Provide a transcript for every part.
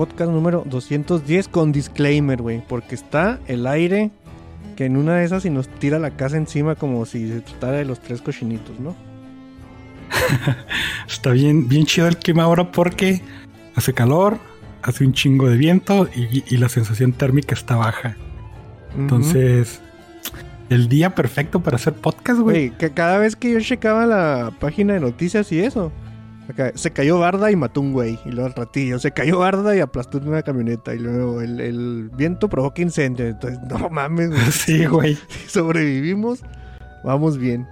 Podcast número 210 con disclaimer, güey. Porque está el aire que en una de esas y nos tira la casa encima como si se tratara de los tres cochinitos, ¿no? Está bien, bien chido el clima ahora porque hace calor, hace un chingo de viento y, y la sensación térmica está baja. Entonces, el día perfecto para hacer podcast. Güey, que cada vez que yo checaba la página de noticias y eso, acá, se cayó Barda y mató un güey. Y luego al ratillo, se cayó Barda y aplastó una camioneta. Y luego el, el viento provoca incendio. Entonces, no mames, güey. Sí, güey. Si sobrevivimos, vamos bien.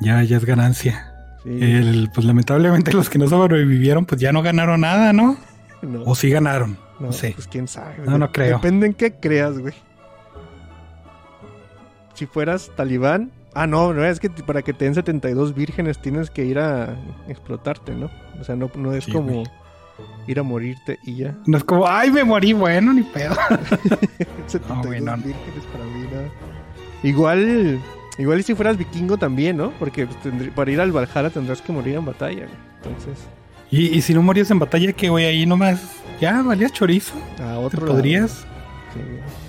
Ya, ya es ganancia. Sí, El, pues lamentablemente los que no sobrevivieron, pues ya no ganaron nada, ¿no? no, O sí ganaron. no, sé. Pues quién sabe. No, no creo. Depende en qué creas, güey. Si fueras talibán. Ah, no, no es que para que te den 72 vírgenes tienes que ir a explotarte, ¿no? O sea, no, no es Sí, como güey. ir a morirte y ya. No es como, ay, me morí, bueno, ni pedo. 72 güey, no. vírgenes para mí, nada. Igual, igual y si fueras vikingo también, ¿no? Porque pues, tendrí- para ir al Valhalla tendrás que morir en batalla, güey. Entonces, Y, y si no morías en batalla, que güey, ahí nomás, ya valías chorizo. a ¿Te otro lado. podrías? Sí.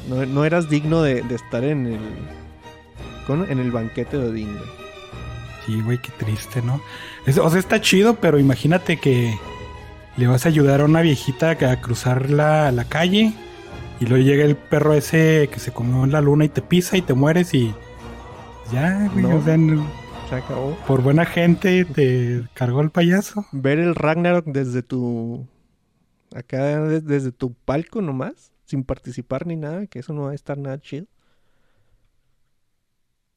No, no eras digno de, de estar en el en el banquete de Odín, güey. Sí, güey, qué triste, ¿no? Es- o sea, está chido, pero imagínate que le vas a ayudar a una viejita a cruzar la, la calle y luego llega el perro ese que se comió en la luna y te pisa y te mueres y ya, güey, No. o sea, no- Se acabó. por buena gente te cargó el payaso. Ver el Ragnarok desde tu acá de- desde tu palco nomás, sin participar ni nada, que eso no va a estar nada chido.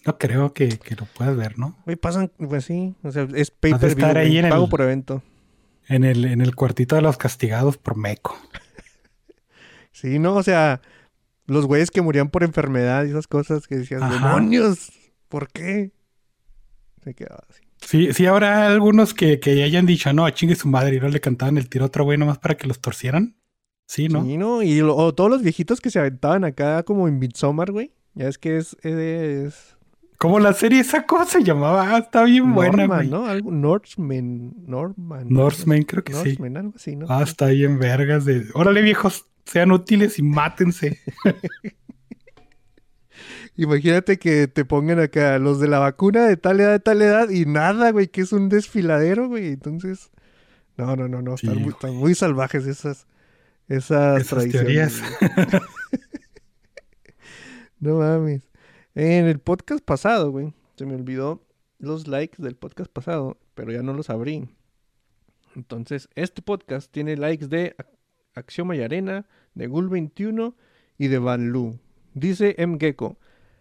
No creo que, que lo puedas ver, ¿no? Güey, pasan, pues sí, o sea, es pay per view, estar ahí en el- pago por evento. En el, en el cuartito de los castigados por meco. Sí, no, o sea, los güeyes que morían por enfermedad y esas cosas que decías, Ajá. demonios, ¿por qué? Se quedaba así. Sí, sí habrá algunos que, que hayan dicho, no, chingue su madre, y no le cantaban el tiro a otro güey nomás para que los torcieran. Sí, ¿no? Sí, ¿no? Y lo- o todos los viejitos que se aventaban acá como en Midsommar, güey. Ya es que es, es Como la serie esa cosa se llamaba, ah, está bien buena, Norman, güey. ¿no? Algo Norseman, Norman. Norseman, creo que sí. Norseman, algo así, ¿no? Ah, está bien vergas de. Órale, viejos, sean útiles y mátense. Imagínate que te pongan acá los de la vacuna de tal edad, de tal edad y nada, güey, que es un desfiladero, güey. Entonces, no, no, no, no, Sí, están, muy, güey. están muy salvajes esas, esas, Esas tradiciones. teorías. no mames. En el podcast pasado, güey, se me olvidó los likes del podcast pasado, pero ya no los abrí. Entonces, este podcast tiene likes de Axioma y Arena, de Gul21 y de Van Lu. Dice M. Gecko.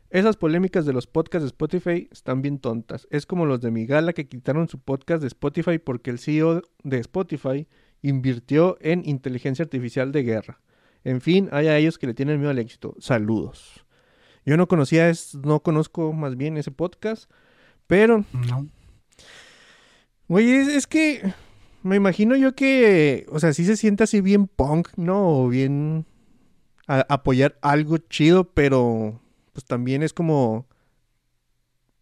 Esas polémicas de los podcasts de Spotify están bien tontas. Es como los de Migala que quitaron su podcast de Spotify porque el CEO de Spotify invirtió en inteligencia artificial de guerra. En fin, hay a ellos que le tienen miedo al éxito. Saludos. Yo no conocía, es, no conozco más bien ese podcast, pero No. Güey, es, es que me imagino yo que, o sea, sí se siente así bien punk, ¿no? O bien a- apoyar algo chido, pero pues también es como,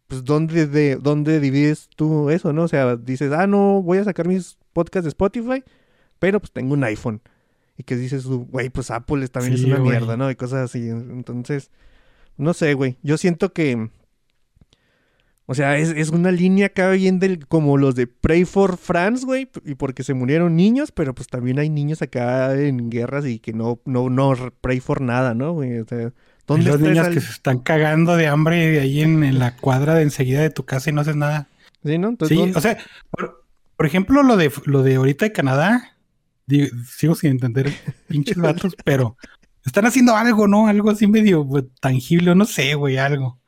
pues, ¿dónde, de, ¿dónde divides tú eso, no? O sea, dices, ah, no, voy a sacar mis podcasts de Spotify, pero pues tengo un iPhone. Y que dices, güey, pues Apple es- también es Sí, una güey. mierda, ¿no? Y cosas así. Entonces, no sé, güey. Yo siento que... O sea, es, es una línea acá bien del, como los de Pray for France, güey, y porque se murieron niños, pero pues también hay niños acá en guerras y que no, no, no pray for nada, ¿no, güey? O sea, Hay ¿dónde los niños esa- que se están cagando de hambre ahí en, en la cuadra de enseguida de tu casa y no haces nada. Sí, ¿no? Entonces, Sí, ¿dónde- o sea, por, por ejemplo, lo de lo de ahorita de Canadá, digo, sigo sin entender pinches vatos, pero están haciendo algo, ¿no? Algo así medio pues, tangible, no sé, güey, algo.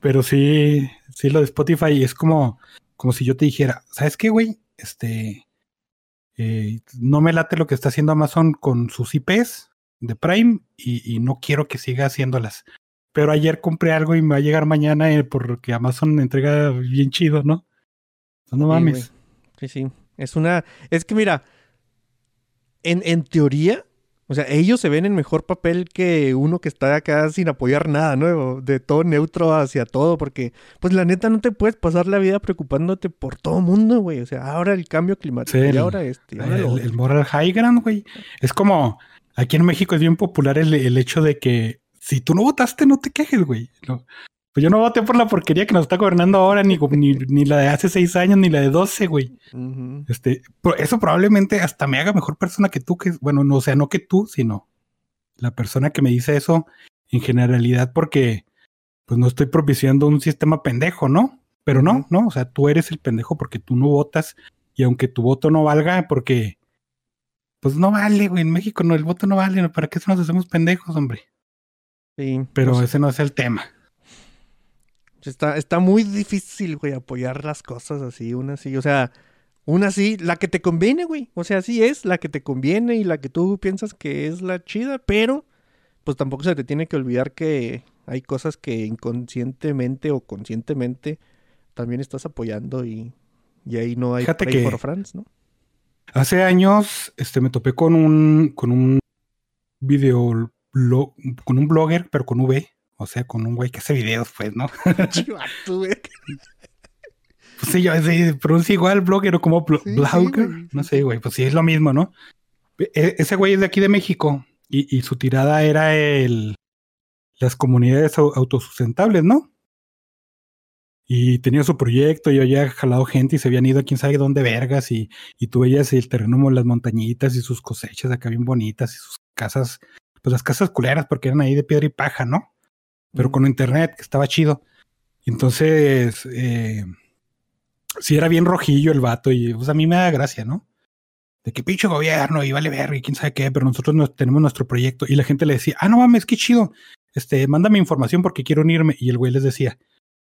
Pero sí, Sí, lo de Spotify es como, como si yo te dijera, ¿sabes qué, güey? Este, eh, no me late lo que está haciendo Amazon con sus IPs de Prime y, y no quiero que siga haciéndolas. Pero ayer compré algo y me va a llegar mañana eh, porque Amazon entrega bien chido, ¿no? No Sí, mames. güey. Sí, sí. Es una. Es que mira. En, en teoría. O sea, ellos se ven en mejor papel que uno que está acá sin apoyar nada, ¿no? De todo neutro hacia todo, porque, pues la neta, no te puedes pasar la vida preocupándote por todo mundo, güey. O sea, ahora el cambio climático, Sí, y ahora este, y ahora el, lo moral high ground, güey. Es como, aquí en México es bien popular el, el hecho de que si tú no votaste, no te quejes, güey. No. Pues yo no voté por la porquería que nos está gobernando ahora, ni, ni, ni la de hace seis años, ni la de doce, güey. Ujú. Este, pro- eso probablemente hasta me haga mejor persona que tú, que, bueno, no, o sea, no que tú, sino la persona que me dice eso en generalidad, porque pues no estoy propiciando un sistema pendejo, ¿no? Pero no, no, o sea, tú eres el pendejo porque tú no votas y aunque tu voto no valga, porque pues no vale, güey, en México no, el voto no vale, ¿para qué nos hacemos pendejos, hombre? Sí, Pero no sé. ese no es el tema. Está, está muy difícil, güey, apoyar las cosas así, una así. O sea, una así, la que te conviene, güey. O sea, sí es la que te conviene y la que tú piensas que es la chida, pero pues tampoco se te tiene que olvidar que hay cosas que inconscientemente o conscientemente también estás apoyando y, y ahí no hay Fíjate que- for France, ¿no? Hace años, este, me topé con un, con un video, blo- con un blogger, pero con V, o sea, con un güey que hace videos, pues, ¿no? Chivato, güey. Pues sí, yo se pronuncia igual blogger o como Sí, blogger, sí, no sé, güey, pues sí, es lo mismo, ¿no? E- ese güey es de aquí de México y, y su tirada era el, las comunidades au- autosustentables, ¿no? Y tenía su proyecto y había jalado gente y se habían ido a quién sabe dónde vergas y, y tú veías el terreno, las montañitas y sus cosechas acá bien bonitas y sus casas, pues las casas culeras porque eran ahí de piedra y paja, ¿no? Pero con internet, estaba chido. Entonces, eh, sí era bien rojillo el vato y pues a mí me da gracia, ¿no? De que pinche gobierno y vale verga y quién sabe qué, pero nosotros no, tenemos nuestro proyecto y la gente le decía, ah, no mames, qué chido, este, mándame información porque quiero unirme y el güey les decía,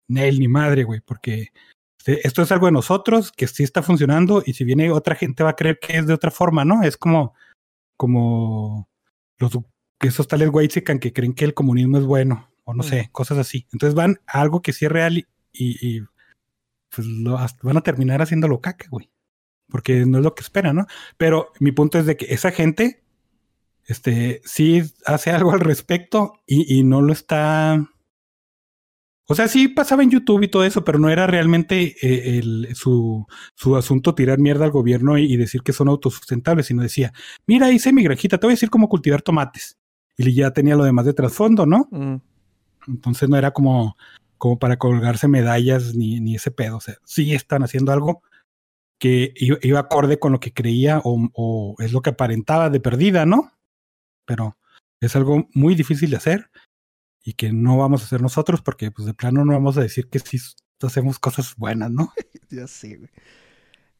Nel, ni madre, güey, porque este, esto es algo de nosotros que sí está funcionando y si viene otra gente va a creer que es de otra forma, ¿no? Es como, como los esos tales güeyes que creen que el comunismo es bueno o no Mm. sé, cosas así. Entonces van a algo que sí es real y, y, y, pues lo, van a terminar haciéndolo caca, güey. Porque no es lo que esperan, ¿no? Pero mi punto es de que esa gente, este, sí hace algo al respecto y, y no lo está. O sea, sí pasaba en YouTube y todo eso, pero no era realmente eh, el, su, su asunto tirar mierda al gobierno y, y decir que son autosustentables, sino decía, mira, hice mi granjita, te voy a decir cómo cultivar tomates. Y ya tenía lo demás de trasfondo, ¿no? Mm. Entonces no era como, como para colgarse medallas ni, ni ese pedo. O sea, sí están haciendo algo que iba, acorde con lo que creía o, es lo que aparentaba de perdida, ¿no? Pero es algo muy difícil de hacer y que no vamos a hacer nosotros porque pues de plano no vamos a decir que sí hacemos cosas buenas, ¿no? Ya sí, güey.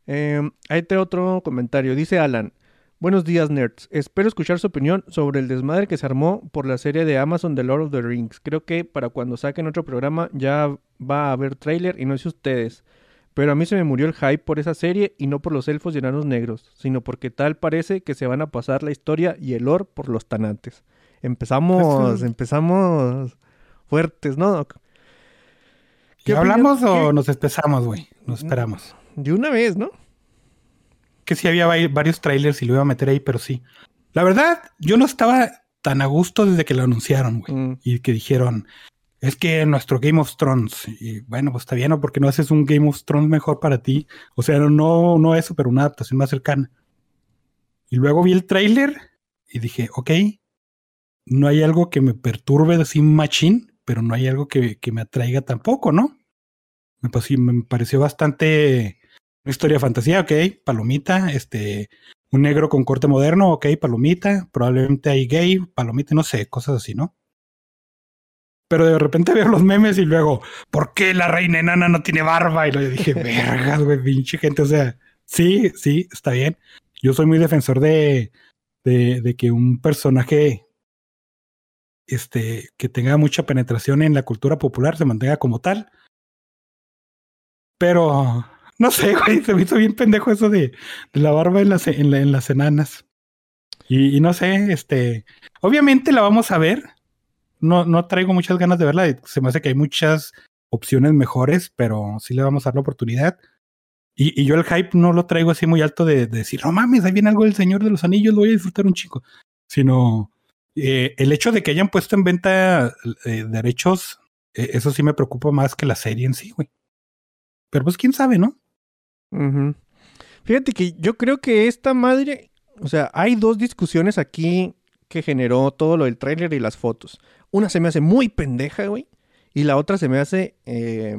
Eh, ahí otro comentario. Dice Alan. Buenos días, nerds. Espero escuchar su opinión sobre el desmadre que se armó por la serie de Amazon The Lord of the Rings. Creo que para cuando saquen otro programa ya va a haber tráiler y no sé ustedes. Pero a mí se me murió el hype por esa serie y no por los elfos y enanos negros, sino porque tal parece que se van a pasar la historia y el lore por los tanantes. Empezamos, empezamos fuertes, ¿no? Doc? ¿Qué hablamos o ¿Qué? nos esperamos, güey? Nos esperamos. De una vez, ¿no? Que sí había varios trailers y lo iba a meter ahí, pero sí. La verdad, yo no estaba tan a gusto desde que lo anunciaron, güey. Mm. Y que dijeron, es que nuestro Game of Thrones. Y bueno, pues está bien, ¿no? Porque no haces un Game of Thrones mejor para ti. O sea, no, no eso, pero una adaptación más cercana. Y luego vi el trailer y dije, ok, no hay algo que me perturbe de sin machine, pero no hay algo que, que me atraiga tampoco, ¿no? Me, pas- me pareció bastante una historia de fantasía, ok, palomita, este, un negro con corte moderno, ok, palomita, probablemente hay gay, palomita, no sé, cosas así, ¿no? Pero de repente veo los memes y luego, ¿por qué la reina enana no tiene barba? Y lo dije, vergas, güey, pinche gente, o sea, sí, sí, está bien. Yo soy muy defensor de, de, de que un personaje este, que tenga mucha penetración en la cultura popular se mantenga como tal. Pero no sé, güey, se me hizo bien pendejo eso de, de la barba en las, en, la- en las enanas. Y, no sé, este, obviamente la vamos a ver. No, no traigo muchas ganas de verla. Se me hace que hay muchas opciones mejores, pero sí le vamos a dar la oportunidad. Y, y yo el hype no lo traigo así muy alto de, de decir, no mames, ahí viene algo del Señor de los Anillos, lo voy a disfrutar un chico. Sino eh, el hecho de que hayan puesto en venta eh, derechos, eh, eso sí me preocupa más que la serie en sí, güey. Pero pues quién sabe, ¿no? Fíjate que yo creo que esta madre, o sea, hay dos discusiones aquí que generó todo lo del tráiler y las fotos. Una se me hace muy pendeja, güey, y la otra se me hace, eh,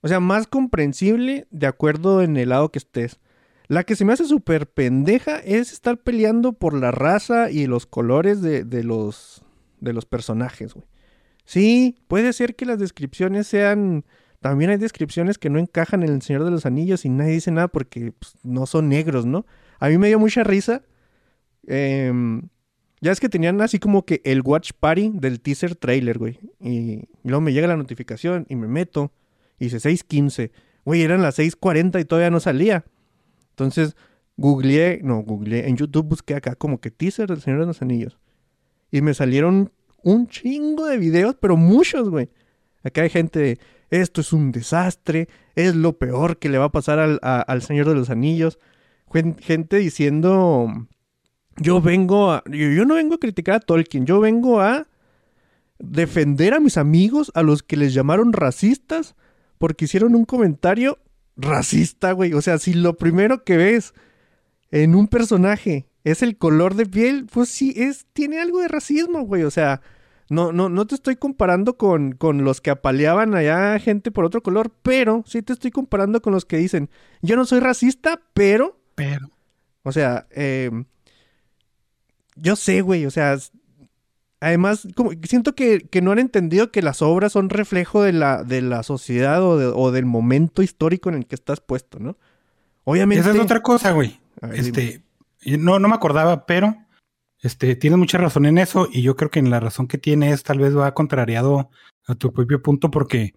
o sea, más comprensible de acuerdo en el lado que estés. La que se me hace súper pendeja es estar peleando por la raza y los colores de, de los, de los personajes, güey. Sí, puede ser que las descripciones sean también hay descripciones que no encajan en El Señor de los Anillos y nadie dice nada porque pues, no son negros, ¿no? A mí me dio mucha risa. em, ya es que tenían así como que el watch party del teaser trailer, güey. Y, y luego me llega la notificación y me meto. Y dice 6.15. Güey, eran las 6.40 y todavía no salía. Entonces, googleé, no, googleé, en YouTube busqué acá como que teaser del Señor de los Anillos. Y me salieron un chingo de videos, pero muchos, güey. Acá hay gente esto es un desastre, es lo peor que le va a pasar al, al Señor de los Anillos. Gen- Gente diciendo, yo vengo a, yo, yo no vengo a criticar a Tolkien, yo vengo a defender a mis amigos, a los que les llamaron racistas, porque hicieron un comentario racista, güey. O sea, si lo primero que ves en un personaje es el color de piel, pues sí, es, tiene algo de racismo, güey. O sea, no, no, no te estoy comparando con, con los que apaleaban allá gente por otro color, pero sí te estoy comparando con los que dicen, yo no soy racista, pero, Pero. o sea, eh, yo sé, güey, o sea, además, como, siento que, que no han entendido que las obras son reflejo de la, de la sociedad o, de- o del momento histórico en el que estás puesto, ¿no? Obviamente... Esa es otra cosa, güey. Ver. Este, no, no me acordaba, pero este, tienes mucha razón en eso y yo creo que en la razón que tienes tal vez va contrariado a tu propio punto porque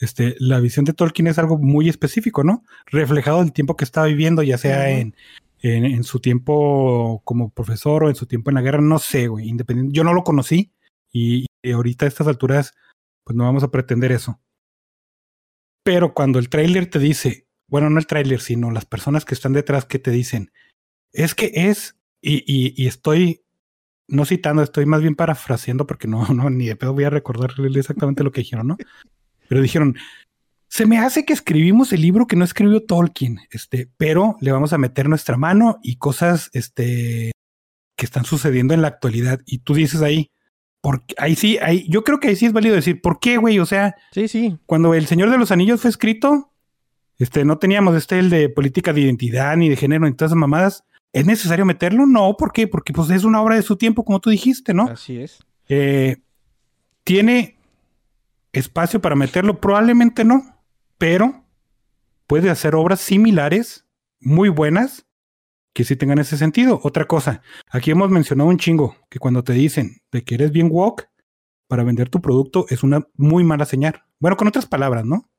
este, la visión de Tolkien es algo muy específico, ¿no? Reflejado del tiempo que estaba viviendo, ya sea en, en, en su tiempo como profesor o en su tiempo en la guerra, no sé, güey, independiente. Yo no lo conocí y, y ahorita a estas alturas, pues no vamos a pretender eso. Pero cuando el tráiler te dice, bueno, no el tráiler, sino las personas que están detrás que te dicen, es que es, y, y, y estoy no citando, estoy más bien parafraseando porque no, no, ni de pedo voy a recordar exactamente lo que dijeron, ¿no? Pero dijeron, se me hace que escribimos el libro que no escribió Tolkien, este, pero le vamos a meter nuestra mano y cosas, este, que están sucediendo en la actualidad. Y tú dices ahí, porque ahí sí, ahí, yo creo que ahí sí es válido decir, ¿por qué, güey? O sea, Sí, sí. cuando El Señor de los Anillos fue escrito, este, no teníamos este el de política de identidad ni de género ni todas esas mamadas. ¿Es necesario meterlo? No, ¿por qué? Porque pues es una obra de su tiempo, como tú dijiste, ¿no? Así es. Eh, ¿Tiene espacio para meterlo? Probablemente no, pero puede hacer obras similares, muy buenas, que sí tengan ese sentido. Otra cosa, aquí hemos mencionado un chingo, que cuando te dicen de que eres bien woke, para vender tu producto es una muy mala señal. Bueno, con otras palabras, ¿no?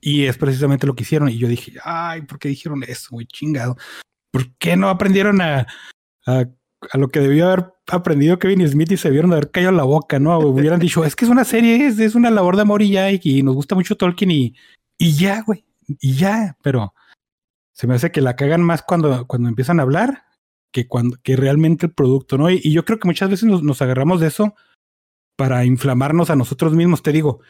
Y es precisamente lo que hicieron. Y yo dije, ay, ¿por qué dijeron eso, güey? Chingado. ¿Por qué no aprendieron a, a, lo que debió haber aprendido Kevin Smith y se vieron de haber callado la boca, ¿no? Hubieran dicho, es que es una serie, es, es una labor de amor y ya, y, nos gusta mucho Tolkien y, y ya, güey. Y ya, pero se me hace que la cagan más cuando, cuando empiezan a hablar que cuando que realmente el producto, ¿no? Y, y yo creo que muchas veces nos, nos agarramos de eso para inflamarnos a nosotros mismos. Te digo,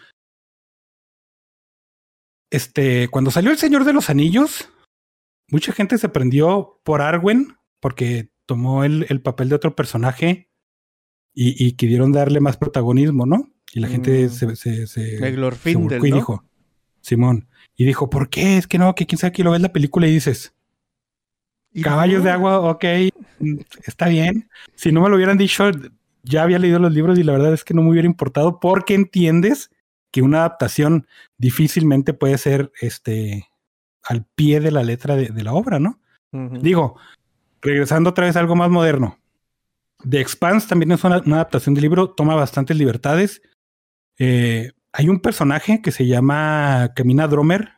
este, cuando salió El Señor de los Anillos, mucha gente se prendió por Arwen porque tomó el, el papel de otro personaje y, y quisieron darle más protagonismo, ¿no? Y la gente Mm. se, se, se, se y ¿no? dijo, Simón, y dijo, ¿por qué? Es que no, que quién sabe que lo ves la película y dices, Y caballos no, de agua, ok, está bien. Si no me lo hubieran dicho, ya había leído los libros y la verdad es que no me hubiera importado porque entiendes que una adaptación difícilmente puede ser este al pie de la letra de, de la obra, ¿no? Digo, regresando otra vez a algo más moderno. The Expanse también es una, una adaptación del libro, toma bastantes libertades. Eh, hay un personaje que se llama Camina Dromer,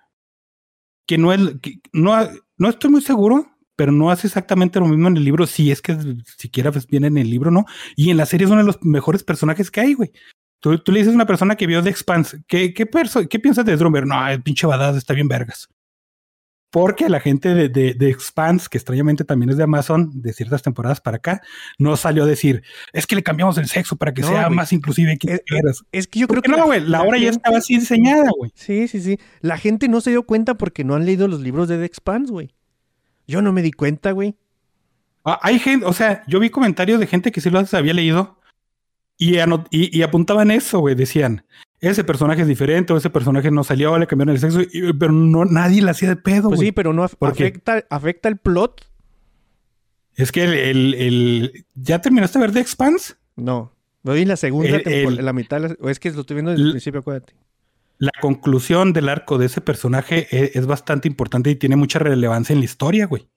que no es, que no, no estoy muy seguro, pero no hace exactamente lo mismo en el libro, si es que siquiera pues, viene en el libro, ¿no? Y en la serie es uno de los mejores personajes que hay, güey. Tú, tú le dices a una persona que vio The Expanse, ¿qué, qué, ¿qué piensas de Dromer? No, el pinche badass está bien vergas porque la gente de, de, de, Expanse, que extrañamente también es de Amazon, de ciertas temporadas para acá, no salió a decir, es que le cambiamos el sexo para que No, sea más inclusive que Es, quieras. es que yo creo ¿Por qué que no, güey? La obra ya gente- estaba así diseñada, güey. Sí, sí, sí. La gente no se dio cuenta porque no han leído los libros de The Expanse, güey. Yo no me di cuenta, güey. Ah, Hay gente, o sea, yo vi comentarios de gente que sí los había leído y, y, y apuntaban eso, güey. Decían, ese personaje es diferente o ese personaje no salió, le cambiaron el sexo, y- pero no, nadie le hacía de pedo, Pues sí, pero no af- afecta, afecta el plot. Es que el, el- el- ¿Ya terminaste de ver The Expanse? No. Voy en la segunda temporada, la mitad, la- o es que lo estoy viendo desde el principio, acuérdate. La conclusión del arco de ese personaje e- es, bastante importante y tiene mucha relevancia en la historia, güey.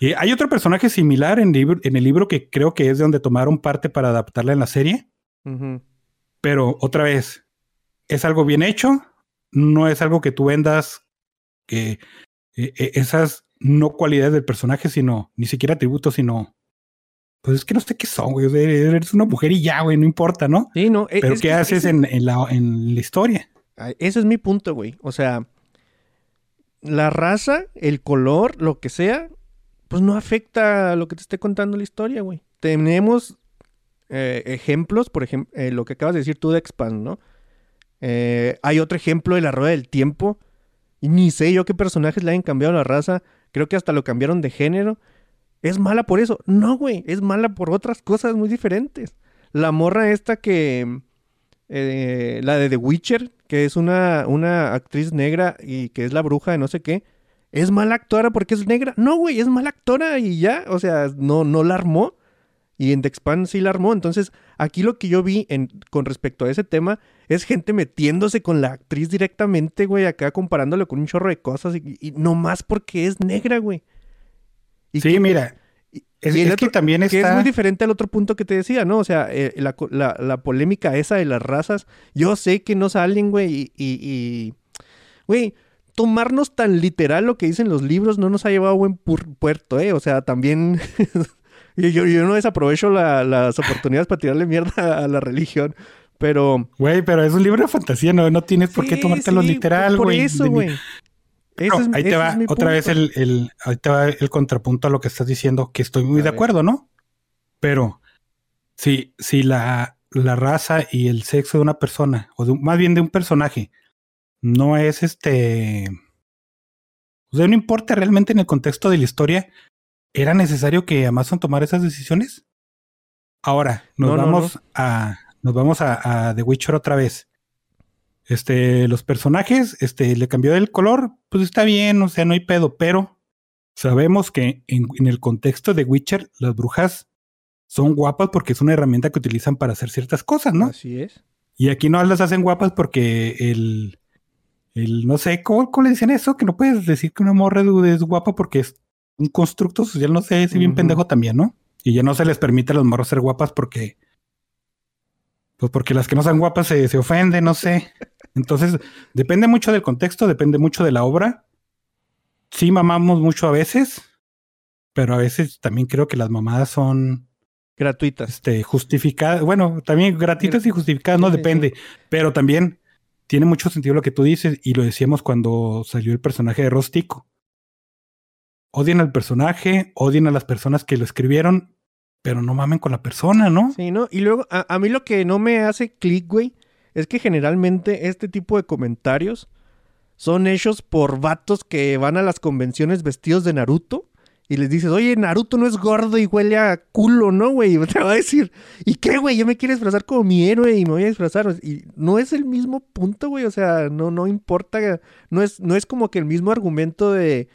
Y hay otro personaje similar en, libro- en el libro que creo que es de donde tomaron parte para adaptarla en la serie, pero otra vez, es algo bien hecho, no es algo que tú vendas que eh, eh, esas no cualidades del personaje, sino ni siquiera atributos, sino pues es que no sé qué son, güey. Eres una mujer y ya, güey, no importa, ¿no? Sí, no. e- Pero es ¿qué haces ese- en, en la, en la historia? Ese es mi punto, güey. O sea, la raza, el color, lo que sea, pues no afecta a lo que te esté contando la historia, güey. Tenemos eh, ejemplos, por ejemplo, lo que acabas de decir tú de Expand, ¿no? Eh, hay otro ejemplo de la rueda del tiempo. Y ni sé yo qué personajes le hayan cambiado la raza. Creo que hasta lo cambiaron de género. ¿Es mala por eso? No, güey. Es mala por otras cosas muy diferentes. La morra esta que... eh, la de The Witcher, que es una, una actriz negra y que es la bruja de no sé qué. ¿Es mala actora porque es negra? No, güey, es mala actora y ya. O sea, no, no la armó. Y en The Expanse sí la armó. Entonces, aquí lo que yo vi en, con respecto a ese tema es gente metiéndose con la actriz directamente, güey, acá comparándolo con un chorro de cosas y, y no más porque es negra, güey. Y sí, que- mira, y- es, y el es otro- que también que es está... muy diferente al otro punto que te decía, ¿no? O sea, eh, la, co- la- la polémica esa de las razas, yo sé que no salen, güey, y, y- Güey, tomarnos tan literal lo que dicen los libros no nos ha llevado a buen puerto, ¿eh? O sea, también... yo, yo- yo no desaprovecho la- las oportunidades para tirarle mierda a la religión, pero... Güey, pero es un libro de fantasía, no, no tienes por qué tomártelo sí, literal, Por güey. eso, De- güey. No, ahí te va otra vez el, el, ahí te va el contrapunto a lo que estás diciendo, que estoy muy A de ver. acuerdo, ¿no? Pero si, si la, la raza y el sexo de una persona, o de un- más bien de un personaje, no es este. O sea, no importa realmente en el contexto de la historia, ¿era necesario que Amazon tomara esas decisiones? Ahora, nos No, no, vamos a. Nos vamos a, a The Witcher otra vez. Este, los personajes, este, le cambió el color, pues está bien, o sea, no hay pedo, pero sabemos que en, en el contexto de Witcher, las brujas son guapas porque es una herramienta que utilizan para hacer ciertas cosas, ¿no? Así es. Y aquí no las hacen guapas porque el, el no sé, ¿cómo, cómo le dicen eso? Que no puedes decir que una morra es guapa porque es un constructo social, no sé, si bien pendejo también, ¿no? Y ya no se les permite a los morros ser guapas porque, pues porque las que no son guapas se, se ofenden, no sé. Entonces, depende mucho del contexto, depende mucho de la obra. Sí mamamos mucho a veces, pero a veces también creo que las mamadas son Gratuitas. este, justificadas, bueno, también gratuitas y justificadas, no Sí, sí, depende, pero también tiene mucho sentido lo que tú dices y lo decíamos cuando salió el personaje de Rostico. Odian al personaje, odian a las personas que lo escribieron, pero no mamen con la persona, ¿no? Sí, ¿no? Y luego, a, mí lo que no me hace clic, güey, es que generalmente este tipo de comentarios son hechos por vatos que van a las convenciones vestidos de Naruto y les dices, oye, Naruto no es gordo y huele a culo, ¿no, güey? Te va a decir, ¿y qué, güey? Yo me quiero disfrazar como mi héroe y me voy a disfrazar. Y no es el mismo punto, güey, o sea, no, no importa, no es, no es como que el mismo argumento de...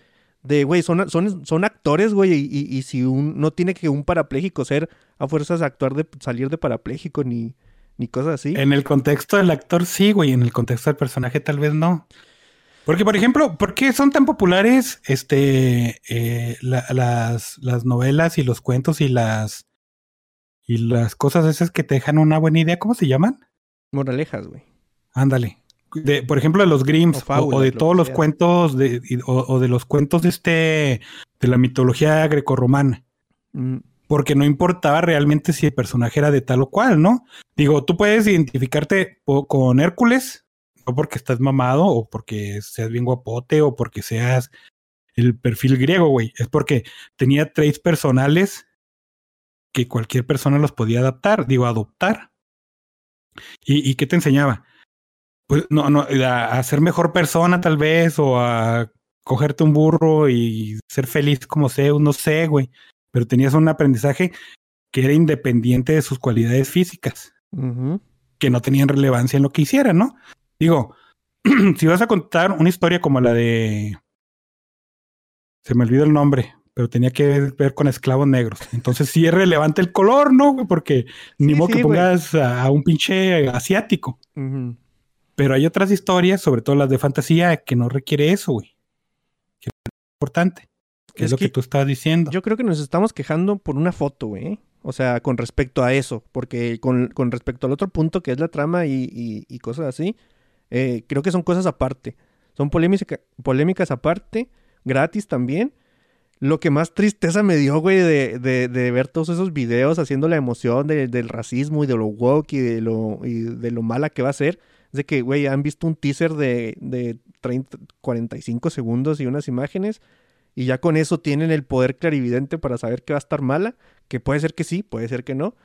De, güey, son, son, son actores, güey, y, y- y si un, no tiene que un parapléjico ser a fuerzas actuar de salir de parapléjico ni, ni cosas así. En el contexto del actor sí, güey, en el contexto del personaje tal vez no. Porque, por ejemplo, ¿por qué son tan populares este, eh, la- las, las novelas y los cuentos y las, y las cosas esas que te dejan una buena idea? ¿Cómo se llaman? Moralejas, güey. Ándale. De, por ejemplo, de los Grimms O o, fábulas, o de todos los cuentos de, o, o de los cuentos de este de la mitología grecorromana. Mm, Porque no importaba realmente si el personaje era de tal o cual, ¿no? Digo, tú puedes identificarte con Hércules, no porque estás mamado o porque seas bien guapote o porque seas el perfil griego, güey. Es porque tenía traits personales que cualquier persona los podía adaptar, digo, adoptar. ¿Y, y qué te enseñaba? Pues no, no, a, a ser mejor persona tal vez, o a cogerte un burro y ser feliz como Zeus, no sé, güey. Pero tenías un aprendizaje que era independiente de sus cualidades físicas, que no tenían relevancia en lo que hiciera, ¿no? Digo, si vas a contar una historia como la de... Se me olvidó el nombre, pero tenía que ver con esclavos negros. Entonces sí es relevante el color, ¿no? Porque ni Sí, modo que pongas a, a un pinche asiático. Pero hay otras historias, sobre todo las de fantasía, que no requiere eso, güey. Que es importante. Que es, Es lo que, que tú estabas diciendo. Yo creo que nos estamos quejando por una foto, güey. ¿eh? O sea, con respecto a eso. Porque con, con respecto al otro punto que es la trama y, y- y cosas así, eh, creo que son cosas aparte. Son polémica- polémicas aparte, gratis también. Lo que más tristeza me dio, güey, de, de- de ver todos esos videos haciendo la emoción de- del racismo y de lo woke y de lo, y de lo mala que va a ser. De que, güey, han visto un teaser de, de 30, 45 segundos y unas imágenes y ya con eso tienen el poder clarividente para saber que va a estar mala, que puede ser que sí, puede ser que no.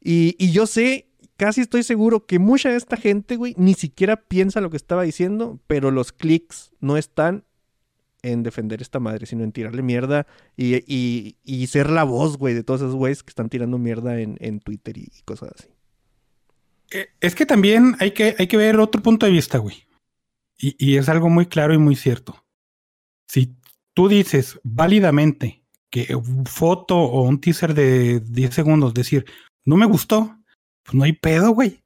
Y, y yo sé, casi estoy seguro que mucha de esta gente, güey, ni siquiera piensa lo que estaba diciendo, pero los clics no están en defender esta madre, sino en tirarle mierda y, y- y ser la voz, güey, de todos esos güeyes que están tirando mierda en, en Twitter y cosas así. Eh, Es que también hay que, hay que ver otro punto de vista, güey. Y, y es algo muy claro y muy cierto. Si tú dices válidamente que foto o un teaser de 10 segundos, decir, no me gustó, pues no hay pedo, güey.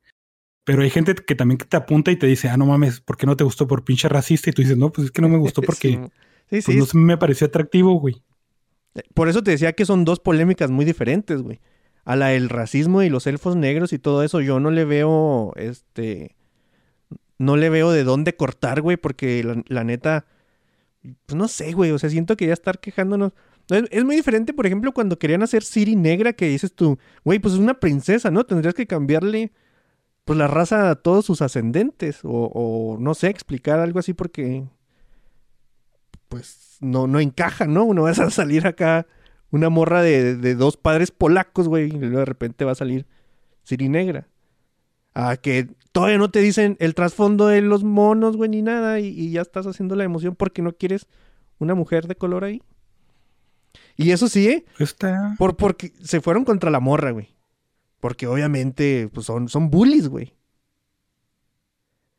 Pero hay gente que también te apunta y te dice, ah, no mames, ¿por qué no te gustó por pinche racista? Y tú dices, no, pues es que no me gustó porque Sí, sí, pues, sí, no me pareció atractivo, güey. Por eso te decía que son dos polémicas muy diferentes, güey. A la del racismo y los elfos negros y todo eso, yo no le veo, este, no le veo de dónde cortar, güey, porque la, neta, pues no sé, güey, o sea, siento que ya estar quejándonos. Es, muy diferente, por ejemplo, cuando querían hacer Siri negra, que dices tú, güey, pues es una princesa, ¿no? Tendrías que cambiarle, pues la raza a todos sus ascendentes, o, o no sé, explicar algo así porque, pues, no, no encaja, ¿no? No vas a salir acá una morra de, de dos padres polacos, güey, y luego de repente va a salir Siri negra. A que todavía no te dicen el trasfondo de los monos, güey, ni nada, y, y ya estás haciendo la emoción porque no quieres una mujer de color ahí. Y eso sí, ¿eh? Está... Por, porque se fueron contra la morra, güey. Porque obviamente, pues son, son bullies, güey.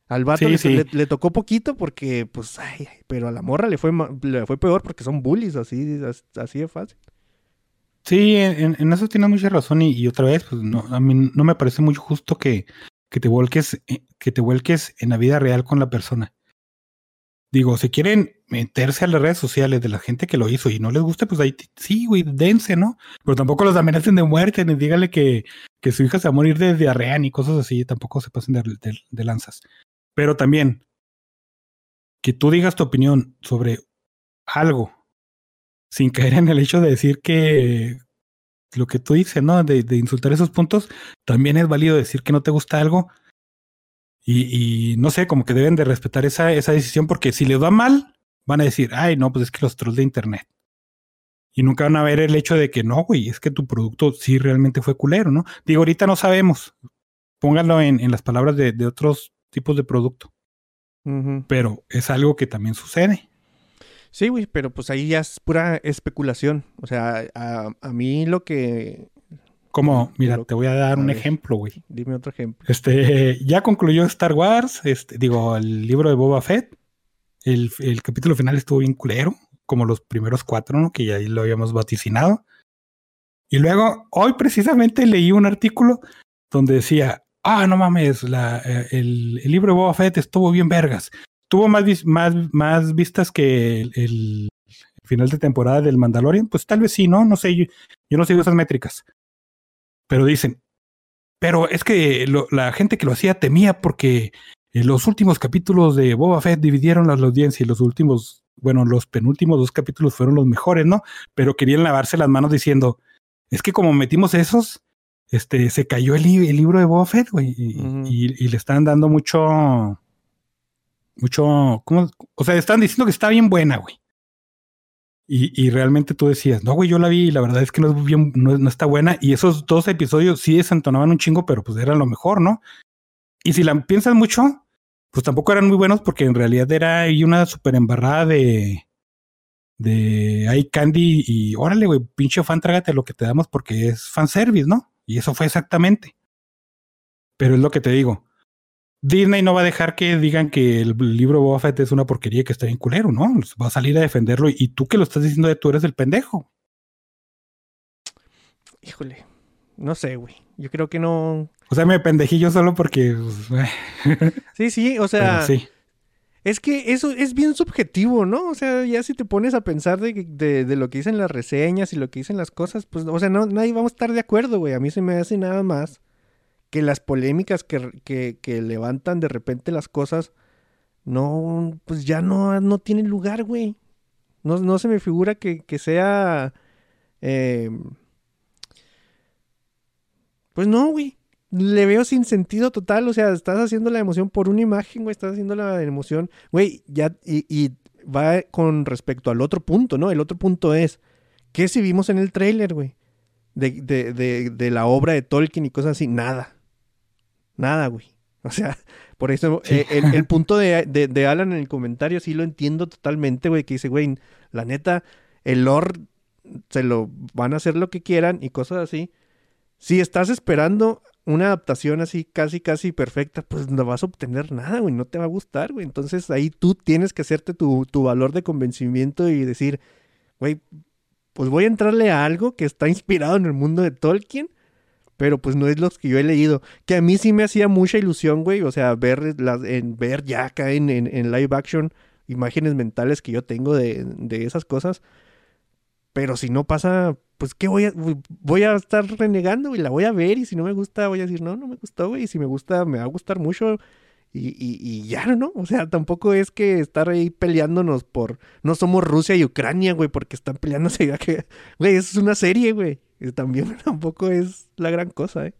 Al vato Sí, le, sí. le- le tocó poquito porque, pues, ay, pero a la morra le fue, le fue peor porque son bullies, así, as- así de fácil. Sí, en, en eso tienes mucha razón y, otra vez, pues no, a mí no me parece muy justo que, que te vuelques, eh, que te vuelques en la vida real con la persona. Digo, si quieren meterse a las redes sociales de la gente que lo hizo y no les guste, pues ahí sí, güey, dense, ¿no? Pero tampoco los amenacen de muerte, ni díganle que, que su hija se va a morir de diarrea ni cosas así, tampoco se pasen de lanzas. Pero también, que tú digas tu opinión sobre algo sin caer en el hecho de decir que lo que tú dices, ¿no? De, de insultar esos puntos, también es válido decir que no te gusta algo. Y, y no sé, como que deben de respetar esa, esa decisión, porque si les va mal, van a decir, ay, no, pues es que los trolls de internet. Y nunca van a ver el hecho de que no, güey, es que tu producto sí realmente fue culero, ¿no? Digo, ahorita no sabemos. Pónganlo en, en las palabras de, de otros tipos de producto. Pero es algo que también sucede. Sí, güey, pero pues ahí ya es pura especulación. O sea, a, a mí lo que... Como, mira, Lo- te voy a dar a un ver. ejemplo, güey. Dime otro ejemplo. Este, ya concluyó Star Wars, este, digo, el libro de Boba Fett. El, el capítulo final estuvo bien culero, como los primeros cuatro, ¿no? Que ya ahí lo habíamos vaticinado. Y luego, hoy precisamente leí un artículo donde decía, ah, no mames, la, eh, el, el libro de Boba Fett estuvo bien vergas. Tuvo más, más, más vistas que el, el final de temporada del Mandalorian. Pues tal vez sí, ¿no? No sé, yo, yo no sigo esas métricas. Pero dicen, pero es que lo- la gente que lo hacía temía porque En los últimos capítulos de Boba Fett dividieron la audiencia y los últimos, bueno, los penúltimos dos capítulos fueron los mejores, ¿no? Pero querían lavarse las manos diciendo, es que como metimos esos, este, se cayó el, libro de Boba Fett, güey, y, le están dando mucho, mucho, ¿cómo? O sea, están diciendo que está bien buena, güey. Y, realmente tú decías, no, güey, yo la vi y la verdad es que no es bien, no, está buena. Y esos dos episodios sí desentonaban un chingo, pero pues era lo mejor, ¿no? Y si la piensas mucho, pues tampoco eran muy buenos porque en realidad era una super embarrada de, de hay candy y órale, güey, pinche fan, trágate lo que te damos porque es fanservice, ¿no? Y eso fue exactamente. Pero es lo que te digo. Disney no va a dejar que digan que el libro Boba Fett es una porquería que está en culero, ¿no? Va a salir a defenderlo y tú que lo estás diciendo de tú eres el pendejo. Híjole, no sé, güey. Yo creo que no. O sea, me pendejé yo solo porque. Pues, sí, sí, o sea. sí. Es que eso es bien subjetivo, ¿no? O sea, ya si te pones a pensar de, de, lo que dicen las reseñas y lo que dicen las cosas, pues, o sea, no, nadie vamos a estar de acuerdo, güey. A mí se me hace nada más que las polémicas que, que, levantan de repente las cosas, no, pues ya no, no tienen lugar, güey. No, no se me figura que, que sea... Eh, pues no, güey. Le veo sin sentido total. O sea, estás haciendo la emoción por una imagen, güey. Estás haciendo la emoción. Güey, ya. Y, va con respecto al otro punto, ¿no? El otro punto es. ¿Qué si vimos en el trailer, güey? De, de, de, la obra de Tolkien y cosas así. Nada. Nada, güey. O sea, por eso eh, el, punto de, de, Alan en el comentario sí lo entiendo totalmente, güey, que dice, güey, la neta, el lore se lo van a hacer lo que quieran y cosas así. Si estás esperando una adaptación así casi, casi perfecta, pues no vas a obtener nada, güey, no te va a gustar, güey. Entonces ahí tú tienes que hacerte tu, tu valor de convencimiento y decir, güey, pues voy a entrarle a algo que está inspirado en el mundo de Tolkien pero pues no es los que yo he leído. Que a mí sí me hacía mucha ilusión, güey, o sea, ver, las, en, ver ya acá en, en, live action imágenes mentales que yo tengo de, de, esas cosas. Pero si no pasa, pues ¿qué voy a, voy a estar renegando y la voy a ver y si no me gusta voy a decir, no, no me gustó, güey, y si me gusta, me va a gustar mucho. Y, y, y, ya, ¿no? O sea, tampoco es que estar ahí peleándonos por... No somos Rusia y Ucrania, güey, porque están peleándose. Güey, eso es una serie, güey también tampoco es la gran cosa, ¿eh?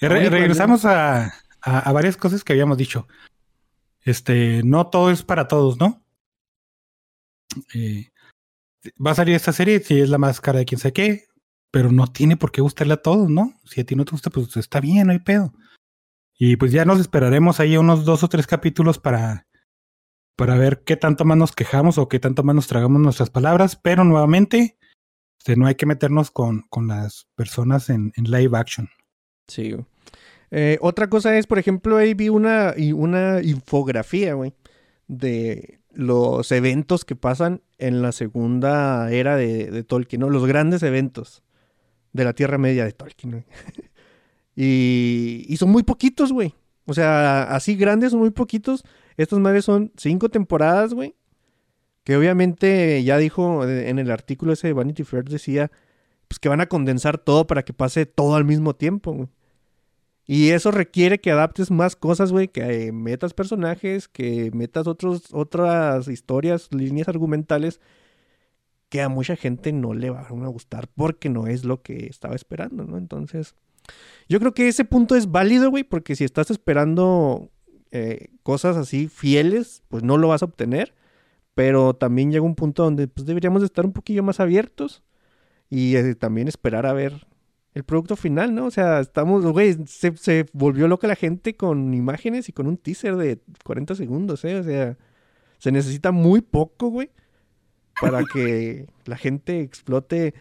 regresamos a, a, varias cosas que habíamos dicho. Este, no todo es para todos, ¿no? Eh, va a salir esta serie, si es la más cara de quien sé qué, pero no tiene por qué gustarle a todos, ¿no? Si a ti no te gusta, pues está bien, no hay pedo. Y pues ya nos esperaremos ahí unos dos o tres capítulos para, para ver qué tanto más nos quejamos o qué tanto más nos tragamos nuestras palabras, pero nuevamente este, no hay que meternos con, con las personas en, en, live action. Sí. Eh, otra cosa es, por ejemplo, ahí vi una, una infografía, güey, de los eventos que pasan en la segunda era de, de Tolkien, ¿no? Los grandes eventos de la Tierra Media de Tolkien, güey. y, y son muy poquitos, güey. O sea, así grandes son muy poquitos. Estas madres son cinco temporadas, güey que obviamente ya dijo en el artículo ese de Vanity Fair, decía pues que van a condensar todo para que pase todo al mismo tiempo, güey. Y eso requiere que adaptes más cosas, güey, que metas personajes, que metas otros, otras historias, líneas argumentales que a mucha gente no le van a gustar porque no es lo que estaba esperando, ¿no? Entonces, yo creo que ese punto es válido, güey, porque si estás esperando eh, cosas así fieles, pues no lo vas a obtener. Pero también llega un punto donde pues, deberíamos estar un poquillo más abiertos y eh, también esperar a ver el producto final, ¿no? O sea, estamos, güey, se, se, volvió loca la gente con imágenes y con un teaser de 40 segundos, ¿eh? O sea, se necesita muy poco, güey, para que la gente explote.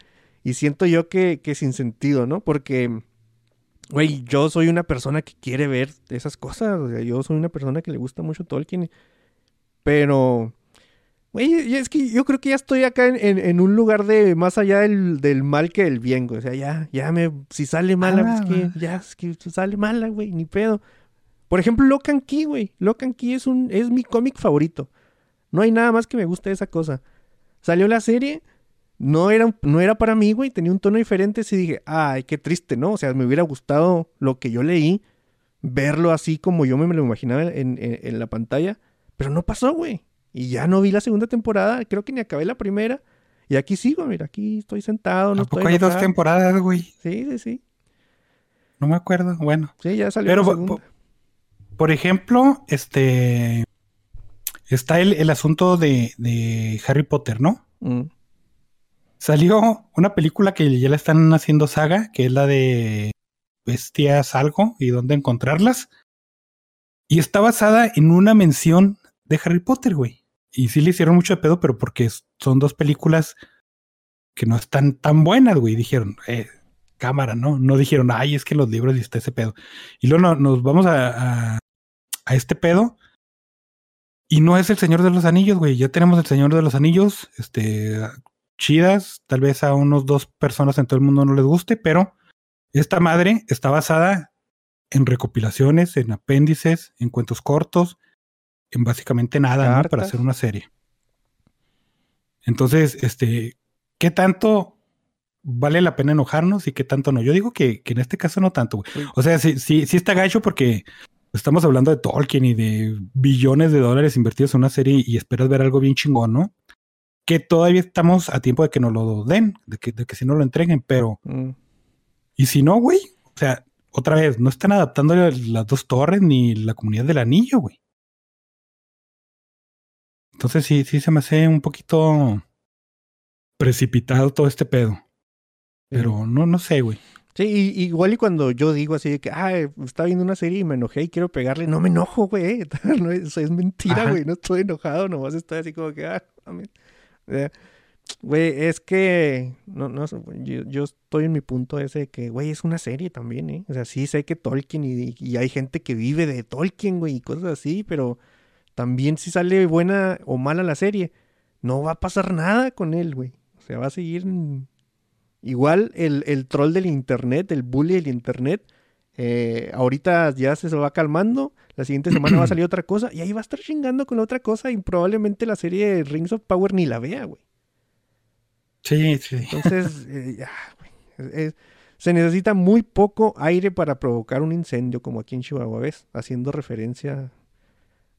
Y siento yo que, que sin sentido, ¿no? Porque, güey, yo soy una persona que quiere ver esas cosas. O sea, yo soy una persona que le gusta mucho Tolkien. Pero Güey, es que yo creo que ya estoy acá en, un lugar de más allá del, mal que del bien, güey. O sea, ya, ya me. Si sale mala, pues que. Ya, es que sale mala, güey, ni pedo. Por ejemplo, Locan Key, güey. Locan Key es, un, es mi cómic favorito. No hay nada más que me guste de esa cosa. Salió la serie, no era, no era para mí, güey. Tenía un tono diferente. Y dije, ay, qué triste, ¿no? O sea, me hubiera gustado lo que yo leí. verlo así como yo me lo imaginaba en, en- en la pantalla, pero no pasó, güey. Y ya no vi la segunda temporada, creo que ni acabé la primera. Y aquí sigo, mira, aquí estoy sentado, no ¿A poco estoy hay dos temporadas, güey? Sí, sí, sí. No me acuerdo. Bueno. Sí, ya salió Pero, la segunda. por ejemplo, este. Está el, el asunto de, de Harry Potter, ¿no? Mm. Salió una película que ya la están haciendo saga, que es la de Bestias Algo y dónde encontrarlas. Y está basada en una mención de Harry Potter, güey. Y sí le hicieron mucho de pedo, pero porque son dos películas que no están tan buenas, güey. Dijeron, eh, cámara, ¿no? No dijeron, ay, es que los libros y está ese pedo. Y luego no- nos vamos a, a, a este pedo. Y no es el Señor de los Anillos, güey. Ya tenemos el Señor de los Anillos, este, chidas. Tal vez a unos dos personas en todo el mundo no les guste, pero esta madre está basada en recopilaciones, en apéndices, en cuentos cortos, en básicamente nada, ¿no? Para hacer una serie. Entonces, este, ¿qué tanto vale la pena enojarnos y qué tanto no? Yo digo que, que en este caso no tanto, güey. O sea, sí, sí, sí está gacho porque estamos hablando de Tolkien y de billones de dólares invertidos en una serie y esperas ver algo bien chingón, ¿no? Que todavía estamos a tiempo de que nos lo den, de que, de que si no lo entreguen, pero Mm. y si no, güey, o sea, otra vez, no están adaptando las dos torres ni la comunidad del anillo, güey. Entonces sí, sí se me hace un poquito precipitado todo este pedo. Pero no, no sé, güey. Sí, y- igual y cuando yo digo así de que, ah, estaba viendo una serie y me enojé y quiero pegarle, no me enojo, güey. No, es, es mentira, Ajá. güey. No estoy enojado, nomás estoy así como que, ah, mames. Eh, Güey, es que, no, no, yo, yo estoy en mi punto ese de que, güey, es una serie también, ¿eh? O sea, sí sé que Tolkien y, y hay gente que vive de Tolkien, güey, y cosas así, pero también si sale buena o mala la serie, no va a pasar nada con él, güey. O sea, va a seguir Igual el, el troll del internet, el bully del internet, eh, ahorita ya se, va calmando. La siguiente semana va a salir otra cosa y ahí va a estar chingando con otra cosa y probablemente la serie Rings of Power ni la vea, güey. Sí, sí. Entonces, eh, ya, güey. Es- es- se necesita muy poco aire para provocar un incendio, como aquí en Chihuahua, ¿ves? Haciendo referencia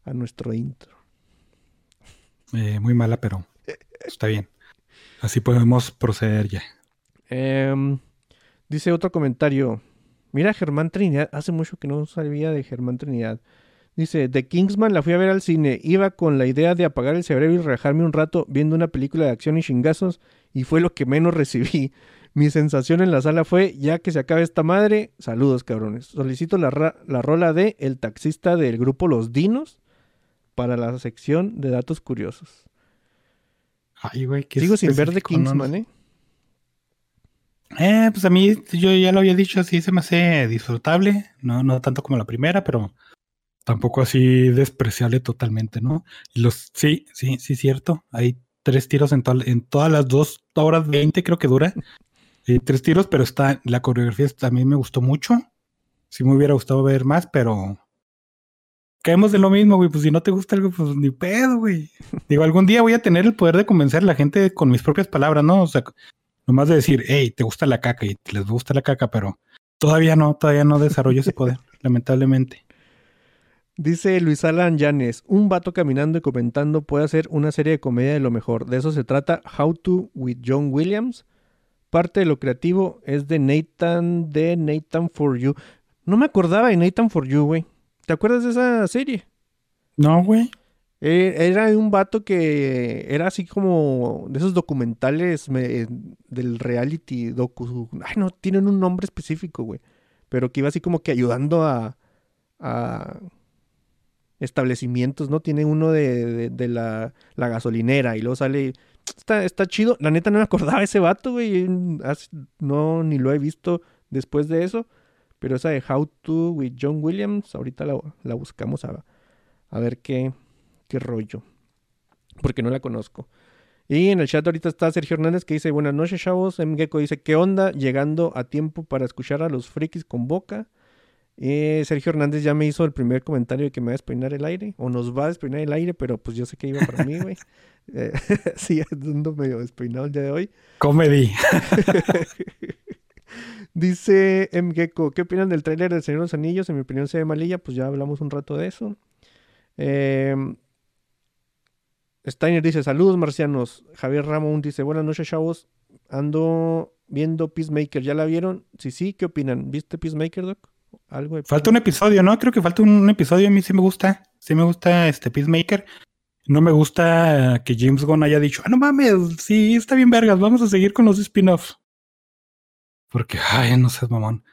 a nuestro intro. Eh, muy mala, pero está bien. Así podemos proceder ya. Em, dice otro comentario. Mira, Germán Trinidad. Hace mucho que no sabía de Germán Trinidad. Dice, The Kingsman la fui a ver al cine. Iba con la idea de apagar el cerebro y relajarme un rato viendo una película de acción y chingazos. Y fue lo que menos recibí. Mi sensación en la sala fue, ya que se acabe esta madre, saludos cabrones. Solicito la, ra- la rola de El taxista del grupo Los Dinos para la sección de datos curiosos. Ay, güey, qué Sigo sin ver ¿no? Kingsman, ¿eh? Eh, pues a mí, yo ya lo había dicho, así se me hace disfrutable, no, no tanto como la primera, pero tampoco así despreciable totalmente, ¿no? Los, sí, sí, sí, cierto. Hay tres tiros en, to- en todas las dos horas 20 creo que dura. Tres tiros, pero está, la coreografía también me gustó mucho. Sí me hubiera gustado ver más, pero caemos de lo mismo, güey. Pues si no te gusta algo, pues ni pedo, güey. Digo, algún día voy a tener el poder de convencer a la gente con mis propias palabras, ¿no? O sea, nomás de decir, hey, te gusta la caca y les gusta la caca, pero todavía no, todavía no desarrollo ese poder, lamentablemente. Dice Luis Alan Llanes, un vato caminando y comentando puede hacer una serie de comedia de lo mejor. De eso se trata How to with John Williams. Parte de lo creativo es de Nathan, de Nathan for You. No me acordaba de Nathan for You, güey. ¿Te acuerdas de esa serie? No, güey. Eh, Era un vato que era así como de esos documentales me- del reality docu. Ay, no, tienen un nombre específico, güey. Pero que iba así como que ayudando a, a establecimientos, ¿no? Tiene uno de, de- la, la gasolinera y luego sale. Está, está chido. La neta no me acordaba ese vato, güey. No, ni lo he visto después de eso. Pero esa de How to with John Williams, ahorita la, la buscamos a, a ver qué, qué rollo. Porque no la conozco. Y en el chat ahorita está Sergio Hernández que dice, buenas noches chavos. M. Gecko dice, ¿qué onda? Llegando a tiempo para escuchar a los frikis con boca. Eh, Sergio Hernández ya me hizo el primer comentario de que me va a despeinar el aire. O nos va a despeinar el aire, pero pues yo sé que iba para mí, güey. Eh, sí, ando medio despeinado el día de hoy. Comedy. Dice M. Gecko, ¿qué opinan del tráiler del Señor de los Anillos? En mi opinión se ve malilla, pues ya hablamos un rato de eso. Eh, Steiner dice, saludos marcianos. Javier Ramón dice, buenas noches chavos. Ando viendo Peacemaker, ¿ya la vieron? Sí, sí, ¿qué opinan? ¿Viste Peacemaker, Doc? Algo de Falta un episodio, ¿no? Creo que falta un episodio. A mí sí me gusta. Sí me gusta este Peacemaker. No me gusta que James Gunn haya dicho, ah, no mames, sí, está bien vergas, vamos a seguir con los spin-offs. Porque, ay, no seas mamón.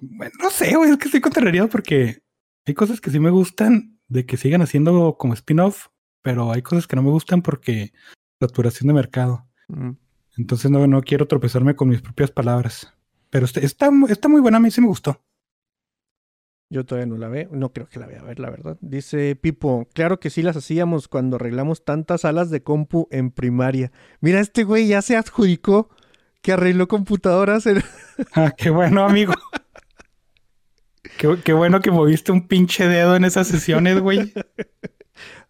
Bueno, no sé, güey, es que estoy contrariado porque hay cosas que sí me gustan de que sigan haciendo como spin-off, pero hay cosas que no me gustan porque saturación de mercado. Mm. Entonces no, no quiero tropezarme con mis propias palabras. Pero está, está, está muy buena, a mí sí me gustó. Yo todavía no la veo, no creo que la vea a ver, la verdad. Dice Pipo, claro que sí las hacíamos cuando arreglamos tantas salas de compu en primaria. Mira, este güey ya se adjudicó que arregló computadoras. En... Ah, qué bueno, amigo. qué, qué bueno que moviste un pinche dedo en esas sesiones, güey.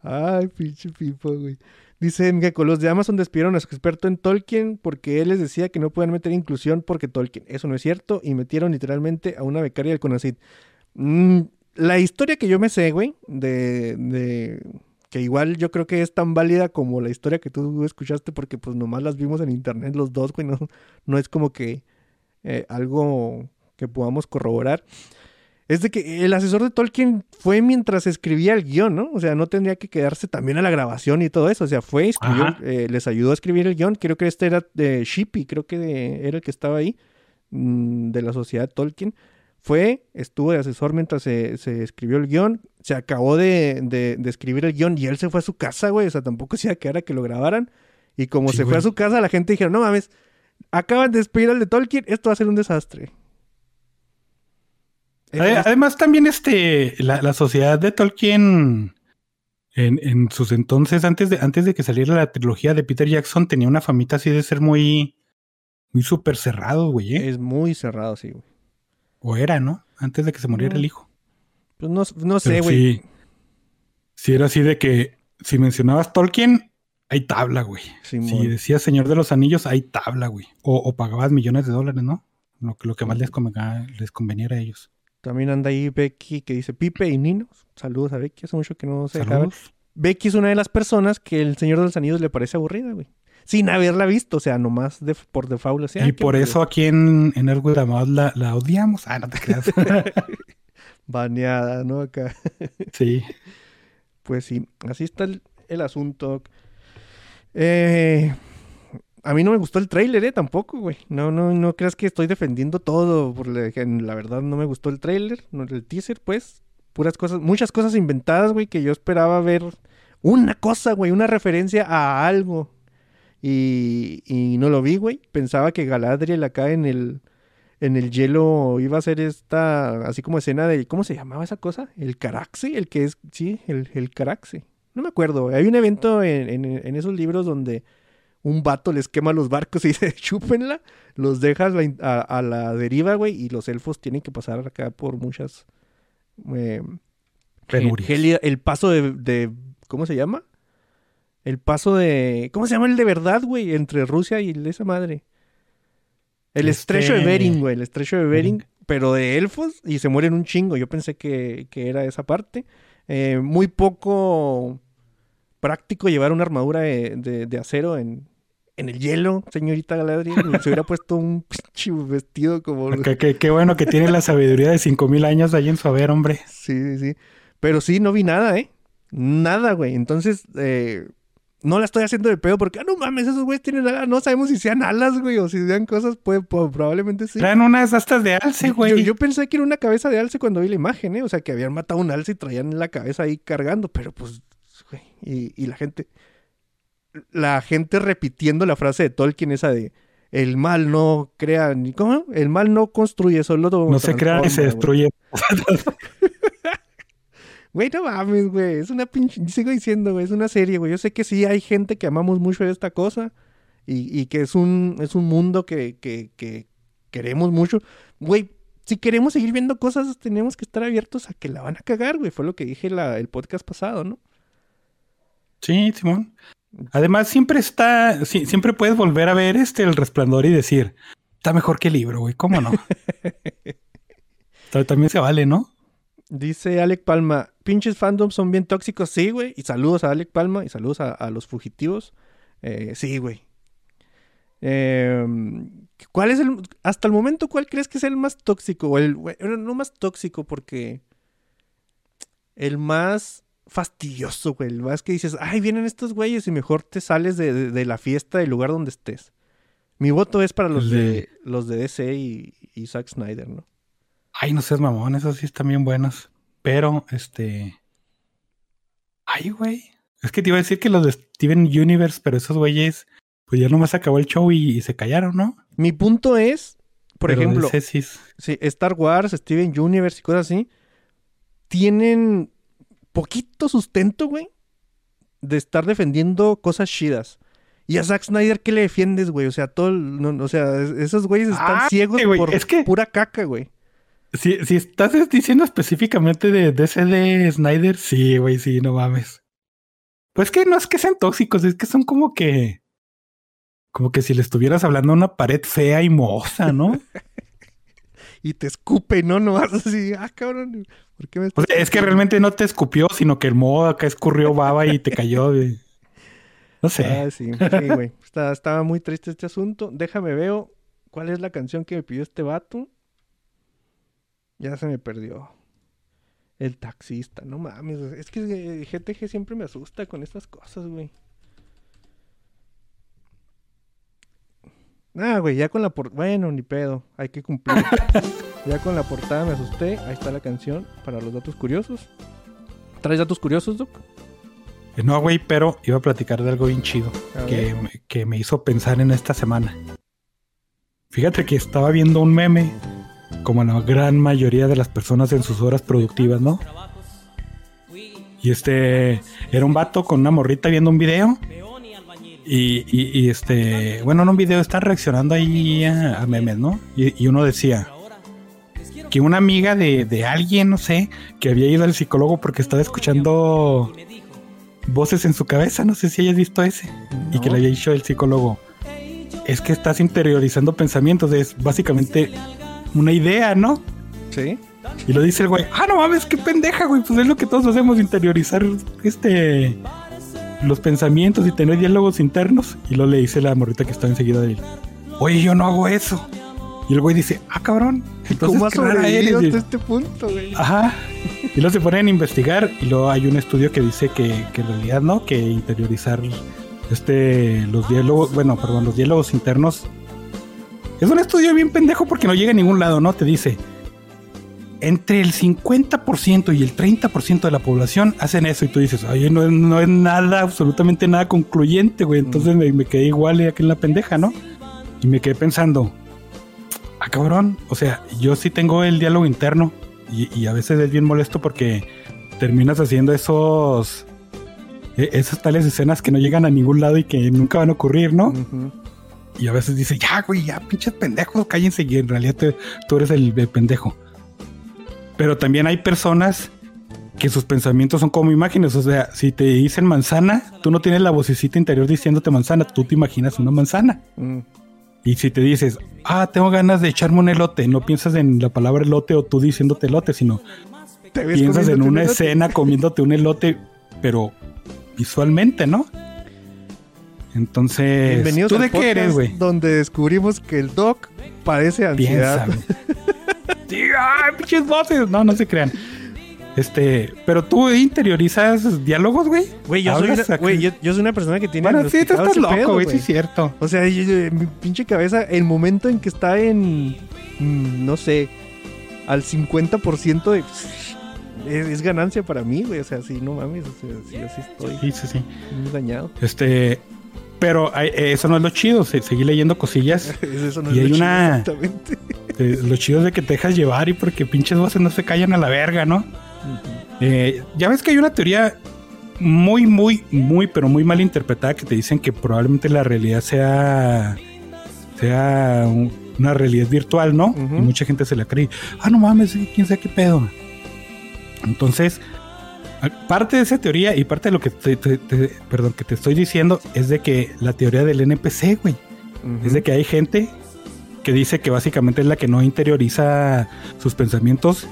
Ay, pinche Pipo, güey. Dice Mgeko, los de Amazon despidieron a su experto en Tolkien porque él les decía que no pueden meter inclusión porque Tolkien. Eso no es cierto y metieron literalmente a una becaria del CONACYT. Mm, la historia que yo me sé, güey, de, de, que igual yo creo que es tan válida como la historia que tú escuchaste porque pues nomás las vimos en internet los dos, güey, no, no es como que eh, algo que podamos corroborar. Es de que el asesor de Tolkien fue mientras escribía el guion, ¿no? O sea, no tendría que quedarse también a la grabación y todo eso. O sea, fue, escribió, eh, les ayudó a escribir el guion. Creo que este era de Shippy, creo que de, era el que estaba ahí, mmm, de la sociedad Tolkien. Fue, estuvo de asesor mientras se, se escribió el guion. Se acabó de, de, de, escribir el guion y él se fue a su casa, güey. O sea, tampoco se iba a quedar a que lo grabaran. Y como sí, se güey. fue a su casa, la gente dijeron, no mames, acaban de despedir al de Tolkien, esto va a ser un desastre. Además, también este, la, la sociedad de Tolkien, en, en, sus entonces, antes de, antes de que saliera la trilogía de Peter Jackson, tenía una famita así de ser muy, muy súper cerrado, güey. ¿eh? Es muy cerrado, sí, güey. O era, ¿no? Antes de que se muriera no. el hijo. Pues no, no sé, güey. Sí, sí, era así de que si mencionabas Tolkien, hay tabla, güey. Si decías Señor de los Anillos, hay tabla, güey. O, o, pagabas millones de dólares, ¿no? Lo, lo que más les, convenga, les conveniera a ellos. También anda ahí Becky que dice Pipe y Nino. Saludos a Becky, hace mucho que no se acaba. Becky es una de las personas que el Señor de los Anillos le parece aburrida, güey. Sin haberla visto, o sea, nomás de, por default. Así, y por eso aquí en, en Ergo la, la odiamos. Ah, no te creas. Baneada, ¿no? Acá. sí. Pues sí, así está el, el asunto. Eh, a mí no me gustó el tráiler, ¿eh? Tampoco, güey. No, no, no creas que estoy defendiendo todo. Porque la verdad no me gustó el tráiler, no el teaser, pues. Puras cosas, muchas cosas inventadas, güey, que yo esperaba ver una cosa, güey, una referencia a algo. Y, y no lo vi, güey. Pensaba que Galadriel acá en el, en el hielo iba a ser esta, así como escena de, ¿cómo se llamaba esa cosa? El Caraxe, el que es, sí, el, el Caraxe. No me acuerdo. Hay un evento en, en, en esos libros donde un vato les quema los barcos y dice, chúpenla, los dejas a, a, la deriva, güey, y los elfos tienen que pasar acá por muchas... Eh, el paso de, de, ¿Cómo se llama? El paso de... ¿Cómo se llama el de verdad, güey? Entre Rusia y esa madre. El este... estrecho de Bering, güey. El estrecho de Bering, Bering, pero de elfos y se mueren un chingo. Yo pensé que, que era esa parte. Eh, muy poco práctico llevar una armadura de, de, de acero en, en el hielo, señorita Galadriel. Se hubiera puesto un vestido como. Qué, qué, qué, bueno que tiene la sabiduría de 5000 años ahí en su haber, hombre. Sí, sí, sí. Pero sí, no vi nada, ¿eh? Nada, güey. Entonces, eh, no la estoy haciendo de pedo porque, ah, no mames, esos güeyes tienen alas. No sabemos si sean alas, güey, o si sean cosas, pues, pues probablemente sí. Traen unas astas de alce, güey. Yo, yo, pensé que era una cabeza de alce cuando vi la imagen, ¿eh? O sea, que habían matado un alce y traían la cabeza ahí cargando, pero pues, güey. Y, y la gente la gente repitiendo la frase de Tolkien esa de el mal no crea ni cómo el mal no construye solo no se crea ni se destruye. Güey no mames güey es una pinche sigo diciendo güey es una serie güey. Yo sé que sí hay gente que amamos mucho esta cosa y, y que es un es un mundo que, que, que queremos mucho. Güey si queremos seguir viendo cosas tenemos que estar abiertos a que la van a cagar güey. Fue lo que dije la, el podcast pasado no sí Simón Además, siempre está, sí, siempre puedes volver a ver este el resplandor y decir, está mejor que el libro, güey. ¿Cómo no? Ta- También se vale, ¿no? Dice Alec Palma, pinches fandoms son bien tóxicos, sí, güey. Y saludos a Alec Palma y saludos a, a los fugitivos. Eh, sí, güey. Eh, ¿Cuál es el, hasta el momento, cuál crees que es el más tóxico? O el, no más tóxico porque el más fastidioso, güey. Más que dices, ay, vienen estos güeyes y mejor te sales de, de- de la fiesta del lugar donde estés. Mi voto es para los de, los de DC y, y Zack Snyder, ¿no? Ay, no seas mamón, esos sí están bien buenos. Pero, este. Ay, güey. Es que te iba a decir que los de Steven Universe, pero esos güeyes, pues ya nomás acabó el show y, y se callaron, ¿no? Mi punto es, por Pero ejemplo, sí, Star Wars, Steven Universe y cosas así, tienen poquito sustento, güey, de estar defendiendo cosas chidas. Y a Zack Snyder, ¿qué le defiendes, güey? O sea, todo, no- o sea, es- esos güeyes están Ah, ciegos güey, por es que- pura caca, güey. Si, si estás diciendo específicamente de DC de Snyder, sí, güey, sí, no mames. Pues que no es que sean tóxicos, es que son como que. Como que si le estuvieras hablando a una pared fea y mohosa, ¿no? Y te escupe, ¿no? No vas así, ah, cabrón, ¿por qué me O sea, es que realmente no te escupió, sino que el moho acá escurrió baba y te cayó. No sé. Ah, sí, sí, güey. Está- estaba muy triste este asunto. Déjame veo cuál es la canción que me pidió este vato. Ya se me perdió. El taxista, no mames. Es que eh, GTG siempre me asusta con estas cosas, güey. Ah, güey, ya con la por... Bueno, ni pedo. Hay que cumplir. ya con la portada me asusté. Ahí está la canción para los datos curiosos. ¿Traes datos curiosos, Doc? Eh, No, güey, pero iba a platicar de algo bien chido que, me- que me hizo pensar en esta semana. Fíjate que estaba viendo un meme, como la gran mayoría de las personas en sus horas productivas, ¿no? Y este era un vato con una morrita viendo un video. Y, y- y, este, bueno, en un video están reaccionando ahí a, a memes, ¿no? Y, y uno decía que una amiga de, de alguien, no sé, que había ido al psicólogo porque estaba escuchando voces en su cabeza, no sé si hayas visto ese, y que le había dicho el psicólogo, es que estás interiorizando pensamientos, es básicamente una idea, ¿no? Sí. Y lo dice el güey, ah, no mames, qué pendeja, güey, pues es lo que todos hacemos, interiorizar este los pensamientos y tener diálogos internos. Y luego le dice la morrita que está enseguida de él, oye, yo no hago eso. Y el güey dice, ah, cabrón, entonces ¿Cómo has sobrevivido eres". hasta este punto, güey? Ajá. Y luego se ponen a investigar y luego hay un estudio que dice que, que en realidad no, que interiorizar este los diálogos, bueno, perdón, los diálogos internos es un estudio bien pendejo porque no llega a ningún lado, ¿no? Te dice entre el 50% y el 30% de la población hacen eso y tú dices, oye, no, es- no es nada, absolutamente nada concluyente, güey. Entonces me, me quedé igual aquí en la pendeja, ¿no? Y me quedé pensando, ah, cabrón, o sea, yo sí tengo el diálogo interno y, y a veces es bien molesto porque terminas haciendo esos, e- esas tales escenas que no llegan a ningún lado y que nunca van a ocurrir, ¿no? Y a veces dice, ya, güey, ya, pinches pendejos, cállense. Y en realidad te- tú eres el, el pendejo. Pero también hay personas que sus pensamientos son como imágenes. O sea, si te dicen manzana, tú no tienes la vocecita interior diciéndote manzana, tú te imaginas una manzana. Mm. Y si te dices, ah, tengo ganas de echarme un elote, no piensas en la palabra elote o tú diciéndote elote, sino Te piensas en una un escena comiéndote un elote, pero visualmente, ¿no? Entonces, Bienvenidos ¿tú de qué eres, güey? Donde descubrimos que el Doc padece ansiedad. Piensa. Sí, ¡ay, pinches voces! No, no se crean. Este, pero tú interiorizas diálogos, güey. Güey, yo, soy una- acá. güey, yo, yo soy una persona que tiene. Bueno, sí, tú estás loco, pedo, güey, sí es cierto. O sea, yo- mi pinche cabeza, el momento en que está en. mm, No sé. Al 50% de. Es, es ganancia para mí, güey. O sea, sí, no mames. O sea, sí, yo sí estoy Sí, sí, sí. muy dañado. Este, pero eh, eso no es lo chido. se- seguí leyendo cosillas. Es eso no Y es hay lo chido, una- Exactamente. Eh, lo chido es de que te dejas llevar y porque pinches voces no se callan a la verga, ¿no? Eh, ya ves que hay una teoría muy, muy, muy, pero muy mal interpretada que te dicen que probablemente la realidad sea, sea un- una realidad virtual, ¿no? Y mucha gente se la cree. Ah, no mames, quién sabe qué pedo. Entonces, parte de esa teoría y parte de lo que te, te- te- perdón, que te estoy diciendo es de que la teoría del NPC, güey, es de que hay gente que dice que básicamente es la que no interioriza sus pensamientos,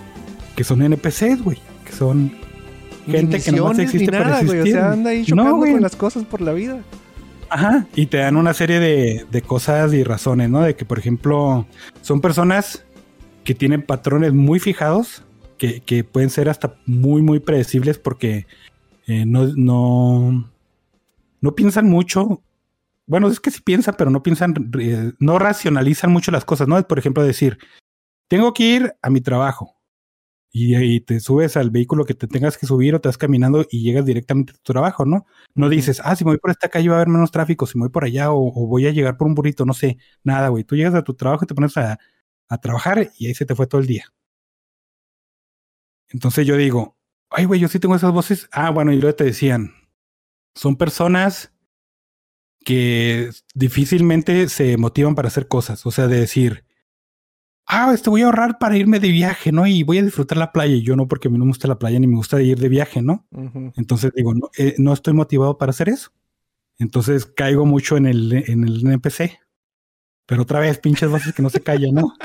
que son NPCs, güey, que son gente que no existe nada, para Güey, o sea, anda ahí chocando con las cosas por la vida. Ajá, y te dan una serie de, de cosas y razones, ¿no? De que, por ejemplo, son personas que tienen patrones muy fijados, que, que pueden ser hasta muy, muy predecibles porque eh, no, no, no piensan mucho. Bueno, es que sí piensan, pero no piensan, eh, no racionalizan mucho las cosas, ¿no? Es, por ejemplo, decir, tengo que ir a mi trabajo y, y, te subes al vehículo que te tengas que subir o te vas caminando y llegas directamente a tu trabajo, ¿no? No dices, ah, si me voy por esta calle va a haber menos tráfico, si me voy por allá o, o voy a llegar por un burrito, no sé, nada, güey. Tú llegas a tu trabajo y te pones a, a trabajar y ahí se te fue todo el día. Entonces yo digo, ay, güey, yo sí tengo esas voces. Ah, bueno, y luego te decían, son personas que difícilmente se motivan para hacer cosas. O sea, de decir, ah, este voy a ahorrar para irme de viaje, ¿no? Y voy a disfrutar la playa. Y yo no, porque a mí no me gusta la playa ni me gusta ir de viaje, ¿no? Uh -huh. Entonces digo, no, eh, no, estoy motivado para hacer eso. Entonces caigo mucho en el, en el NPC. Pero otra vez, pinches voces que no se callan, ¿no?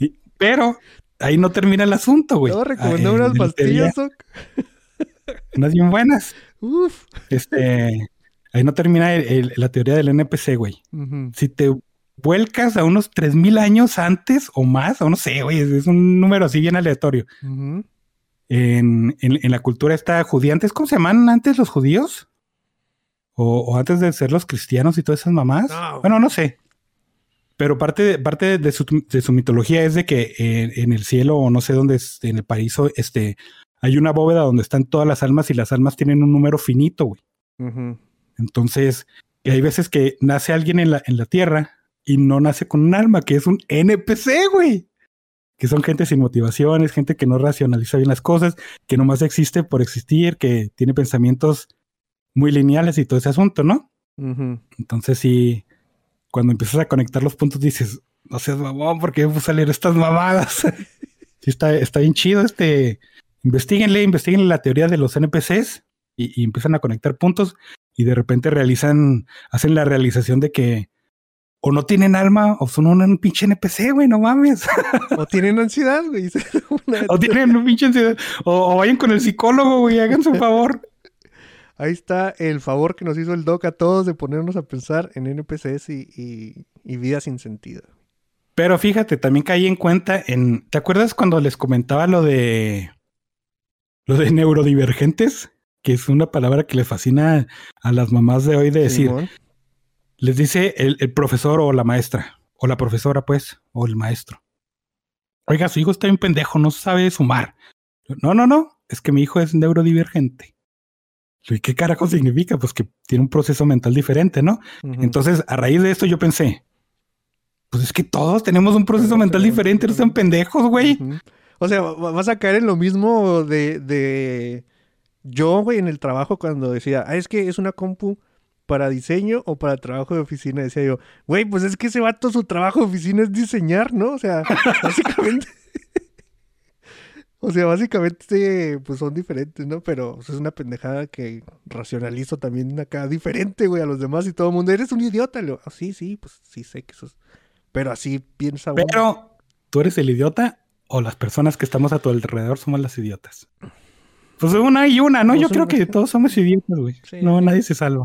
Y, pero ahí no termina el asunto, güey. No, recomendó unas pastillas. Unas bien buenas. Uf. Este, ahí no termina el, el, la teoría del NPC, güey. Uh -huh. Si te vuelcas a unos 3000 años antes o más, o no sé, güey, es, un número así bien aleatorio. Uh -huh. en, en, en, la cultura está judía. Antes, ¿cómo se llaman antes los judíos? O, o antes de ser los cristianos y todas esas mamás. No. Bueno, no sé. Pero parte, de, parte de, su, de su mitología es de que en, en, el cielo o no sé dónde, es, en el paraíso, este, hay una bóveda donde están todas las almas y las almas tienen un número finito, güey. Uh -huh. Entonces, hay veces que nace alguien en la, en la tierra y no nace con un alma, que es un NPC, güey. Que son gente sin motivaciones, gente que no racionaliza bien las cosas, que nomás existe por existir, que tiene pensamientos muy lineales y todo ese asunto, ¿no? Uh -huh. Entonces sí, cuando empiezas a conectar los puntos dices, no seas mamón, ¿por qué me puse a leer estas mamadas? sí, está, está bien chido este. Investíguenle, investíguenle la teoría de los NPCs y, y, empiezan a conectar puntos y de repente realizan, hacen la realización de que o no tienen alma o son un, un pinche NPC, güey, no mames. o tienen ansiedad, güey. o tienen un pinche ansiedad. O, o vayan con el psicólogo, güey, háganse un favor. Ahí está el favor que nos hizo el Doc a todos de ponernos a pensar en NPCs y, y, y vida sin sentido. Pero fíjate, también caí en cuenta en. ¿Te acuerdas cuando les comentaba lo de. lo de neurodivergentes? Que es una palabra que le fascina a las mamás de hoy de decir. Sí, les dice el, el, profesor o la maestra. O la profesora, pues. O el maestro. Oiga, su hijo está un pendejo, no sabe sumar. No, no, no. Es que mi hijo es neurodivergente. ¿Y qué carajo significa? Pues que tiene un proceso mental diferente, ¿no? Uh -huh. Entonces, a raíz de esto yo pensé, pues es que todos tenemos un proceso mental diferente, no sean pendejos, güey. Uh -huh. O sea, vas a caer en lo mismo de, de... yo, güey, en el trabajo cuando decía, ah, es que es una compu para diseño o para trabajo de oficina. Decía yo, güey, pues es que ese vato su trabajo de oficina es diseñar, ¿no? O sea, básicamente... O sea, básicamente, pues son diferentes, ¿no? Pero es una pendejada que racionalizo también acá diferente, güey, a los demás y todo el mundo. Eres un idiota, Leo. Oh, sí, sí, pues sí sé que eso es. Pero así piensa uno. Pero, ¿tú eres el idiota o las personas que estamos a tu alrededor somos las idiotas? Pues una y una, ¿no? Yo creo que todos somos idiotas, güey. Sí. No, nadie se salva.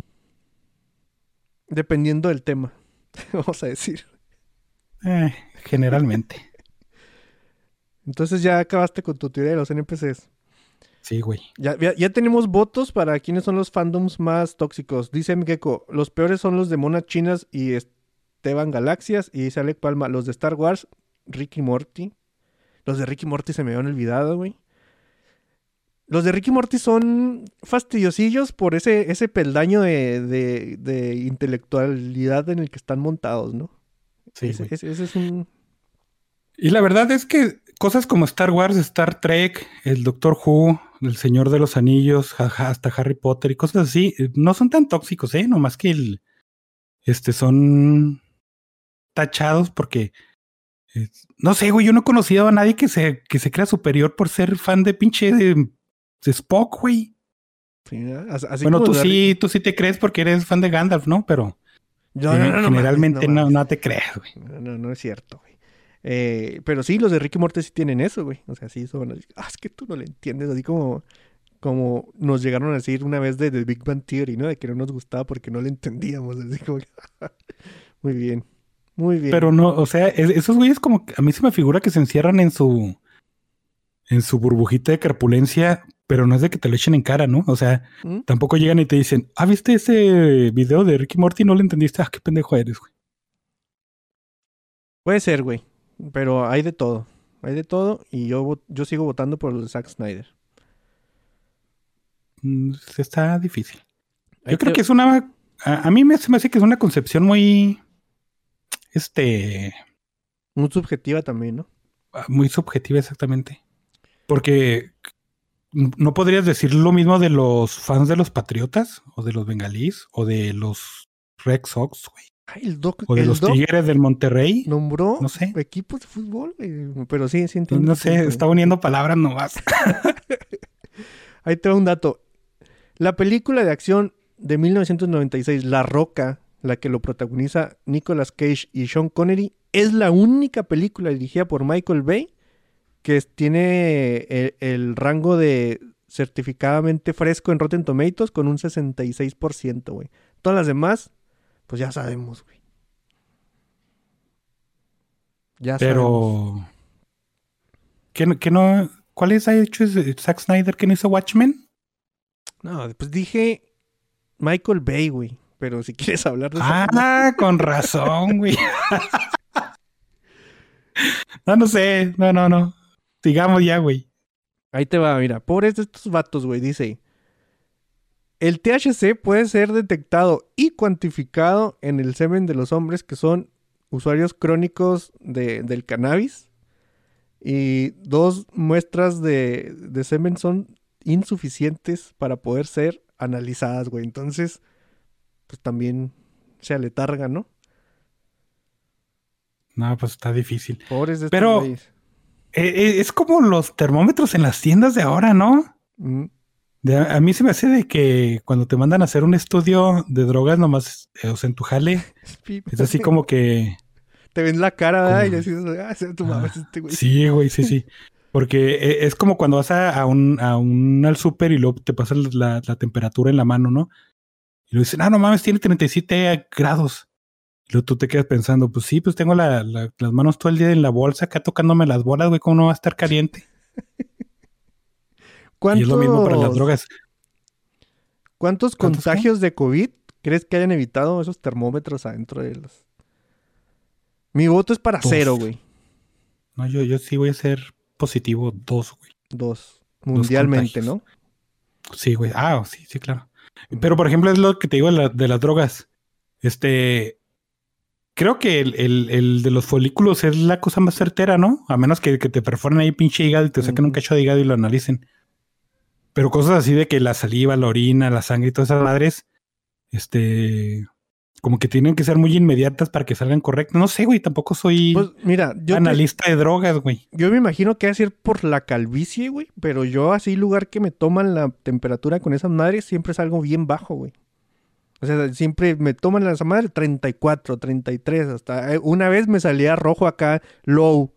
Dependiendo del tema, vamos a decir. Eh, generalmente. Entonces ya acabaste con tu teoría de los NPCs. Sí, güey. Ya, ya, ya, tenemos votos para quiénes son los fandoms más tóxicos. Dice Mgeko, los peores son los de monas chinas y Esteban Galaxias. Y dice Alec Palma, los de Star Wars, Ricky Morty. Los de Ricky Morty se me habían olvidado, güey. Los de Ricky Morty son fastidiosillos por ese, ese peldaño de, de, de intelectualidad en el que están montados, ¿no? Sí, ese, ese, ese es un... Y la verdad es que cosas como Star Wars, Star Trek, el Doctor Who, el Señor de los Anillos, hasta Harry Potter y cosas así, no son tan tóxicos, ¿eh? Nomás que el, este, son tachados porque, eh, no sé, güey, yo no he conocido a nadie que se, que se crea superior por ser fan de pinche de, de Spock, güey. Sí, así bueno, tú sí, tú sí te crees porque eres fan de Gandalf, ¿no? Pero... No, no, no, Generalmente no, te creas, güey. No, no, no es cierto, güey. Eh, pero sí, los de Ricky Morty sí tienen eso, güey. O sea, sí son así, Ah, es que tú no le entiendes. Así como, como nos llegaron a decir una vez de The Big Bang Theory, ¿no? De que no nos gustaba porque no le entendíamos. Así como Muy bien. Muy bien. Pero no, o sea, es- esos güeyes como a mí se me figura que se encierran en su en su burbujita de carpulencia, pero no es de que te lo echen en cara, ¿no? O sea, ¿Mm? tampoco llegan y te dicen, ah, ¿viste ese video de Ricky Morty? No lo entendiste, ah, qué pendejo eres, güey. Puede ser, güey. Pero hay de todo. Hay de todo. Y yo, yo sigo votando por de Zack Snyder. Mm, Está difícil. Yo creo que es una, a, a mí me, me hace que es una concepción muy, este, Muy subjetiva también, ¿no? muy subjetiva exactamente. Porque no podrías decir lo mismo de los fans de los Patriotas, o de los Bengalís, o de los Red Sox, güey. Ay, el Doc, O de el los Doc Tigres del Monterrey. nombró No sé. equipos de fútbol. Pero sí, sí entiendo. no sé, está uniendo palabras nomás. Ahí te va un dato. La película de acción de 1996, La Roca, la que lo protagoniza Nicolas Cage y Sean Connery, es la única película dirigida por Michael Bay que tiene el, el rango de certificadamente fresco en Rotten Tomatoes con un 66%, güey. Todas las demás, pues ya sabemos, güey. Ya sabemos. Pero. ¿Qué, no-? ¿Cuáles ha hecho Zack Snyder que no hizo Watchmen? No, pues dije Michael Bay, güey. Pero si quieres hablar de Ah, con razón, güey. No, no sé. No, no, no. Sigamos ya, güey. Ahí te va, mira. Pobres de estos vatos, güey. Dice: El THC puede ser detectado y cuantificado en el semen de los hombres que son usuarios crónicos de- del cannabis. Y dos muestras de, de semen son insuficientes para poder ser analizadas, güey. Entonces, pues también se aletarga, ¿no? No, pues está difícil. Pobres de Pero-. Eh, eh, es como los termómetros en las tiendas de ahora, ¿no? Mm, De- a mí se me hace de que cuando te mandan a hacer un estudio de drogas, nomás, eh, o sea, en tu jale, es así como que... Te ven la cara, ¿verdad? Y decís, ah, tu mames este güey. Sí, güey, sí, sí. Porque eh, es como cuando vas a, a un, a un al súper y luego te pasan la, la temperatura en la mano, ¿no? Y lo dicen, ah, no mames, tiene 37 grados. Y luego tú te quedas pensando, pues sí, pues tengo la- la- las manos todo el día en la bolsa, acá tocándome las bolas, güey, ¿cómo no va a estar caliente? Y es lo mismo para las ¿Cuántos- drogas. ¿Cuántos ¿Cuántos qué? contagios de COVID crees que hayan evitado esos termómetros adentro de los? Mi voto es para Dos. cero, güey. No, yo, yo sí voy a ser positivo dos, güey. Dos. Mundialmente. ¿no? Sí, güey. Ah, sí, sí, claro. Pero, por ejemplo, es lo que te digo de, la- de las drogas. Este. Creo que el, el- el de los folículos es la cosa más certera, ¿no? A menos que, que te perforen ahí pinche hígado y te saquen un cacho de hígado y lo analicen. Pero cosas así de que la saliva, la orina, la sangre y todas esas madres, este. Como que tienen que ser muy inmediatas para que salgan correctas. No sé, güey, tampoco soy Pues mira, yo, te- analista de drogas, güey. yo me imagino que va a ser por la calvicie, güey. Pero yo así lugar que me toman la temperatura con esas madres siempre salgo bien bajo, güey. O sea, siempre me toman esa madre 34, 33, hasta eh, una vez me salía rojo acá, low,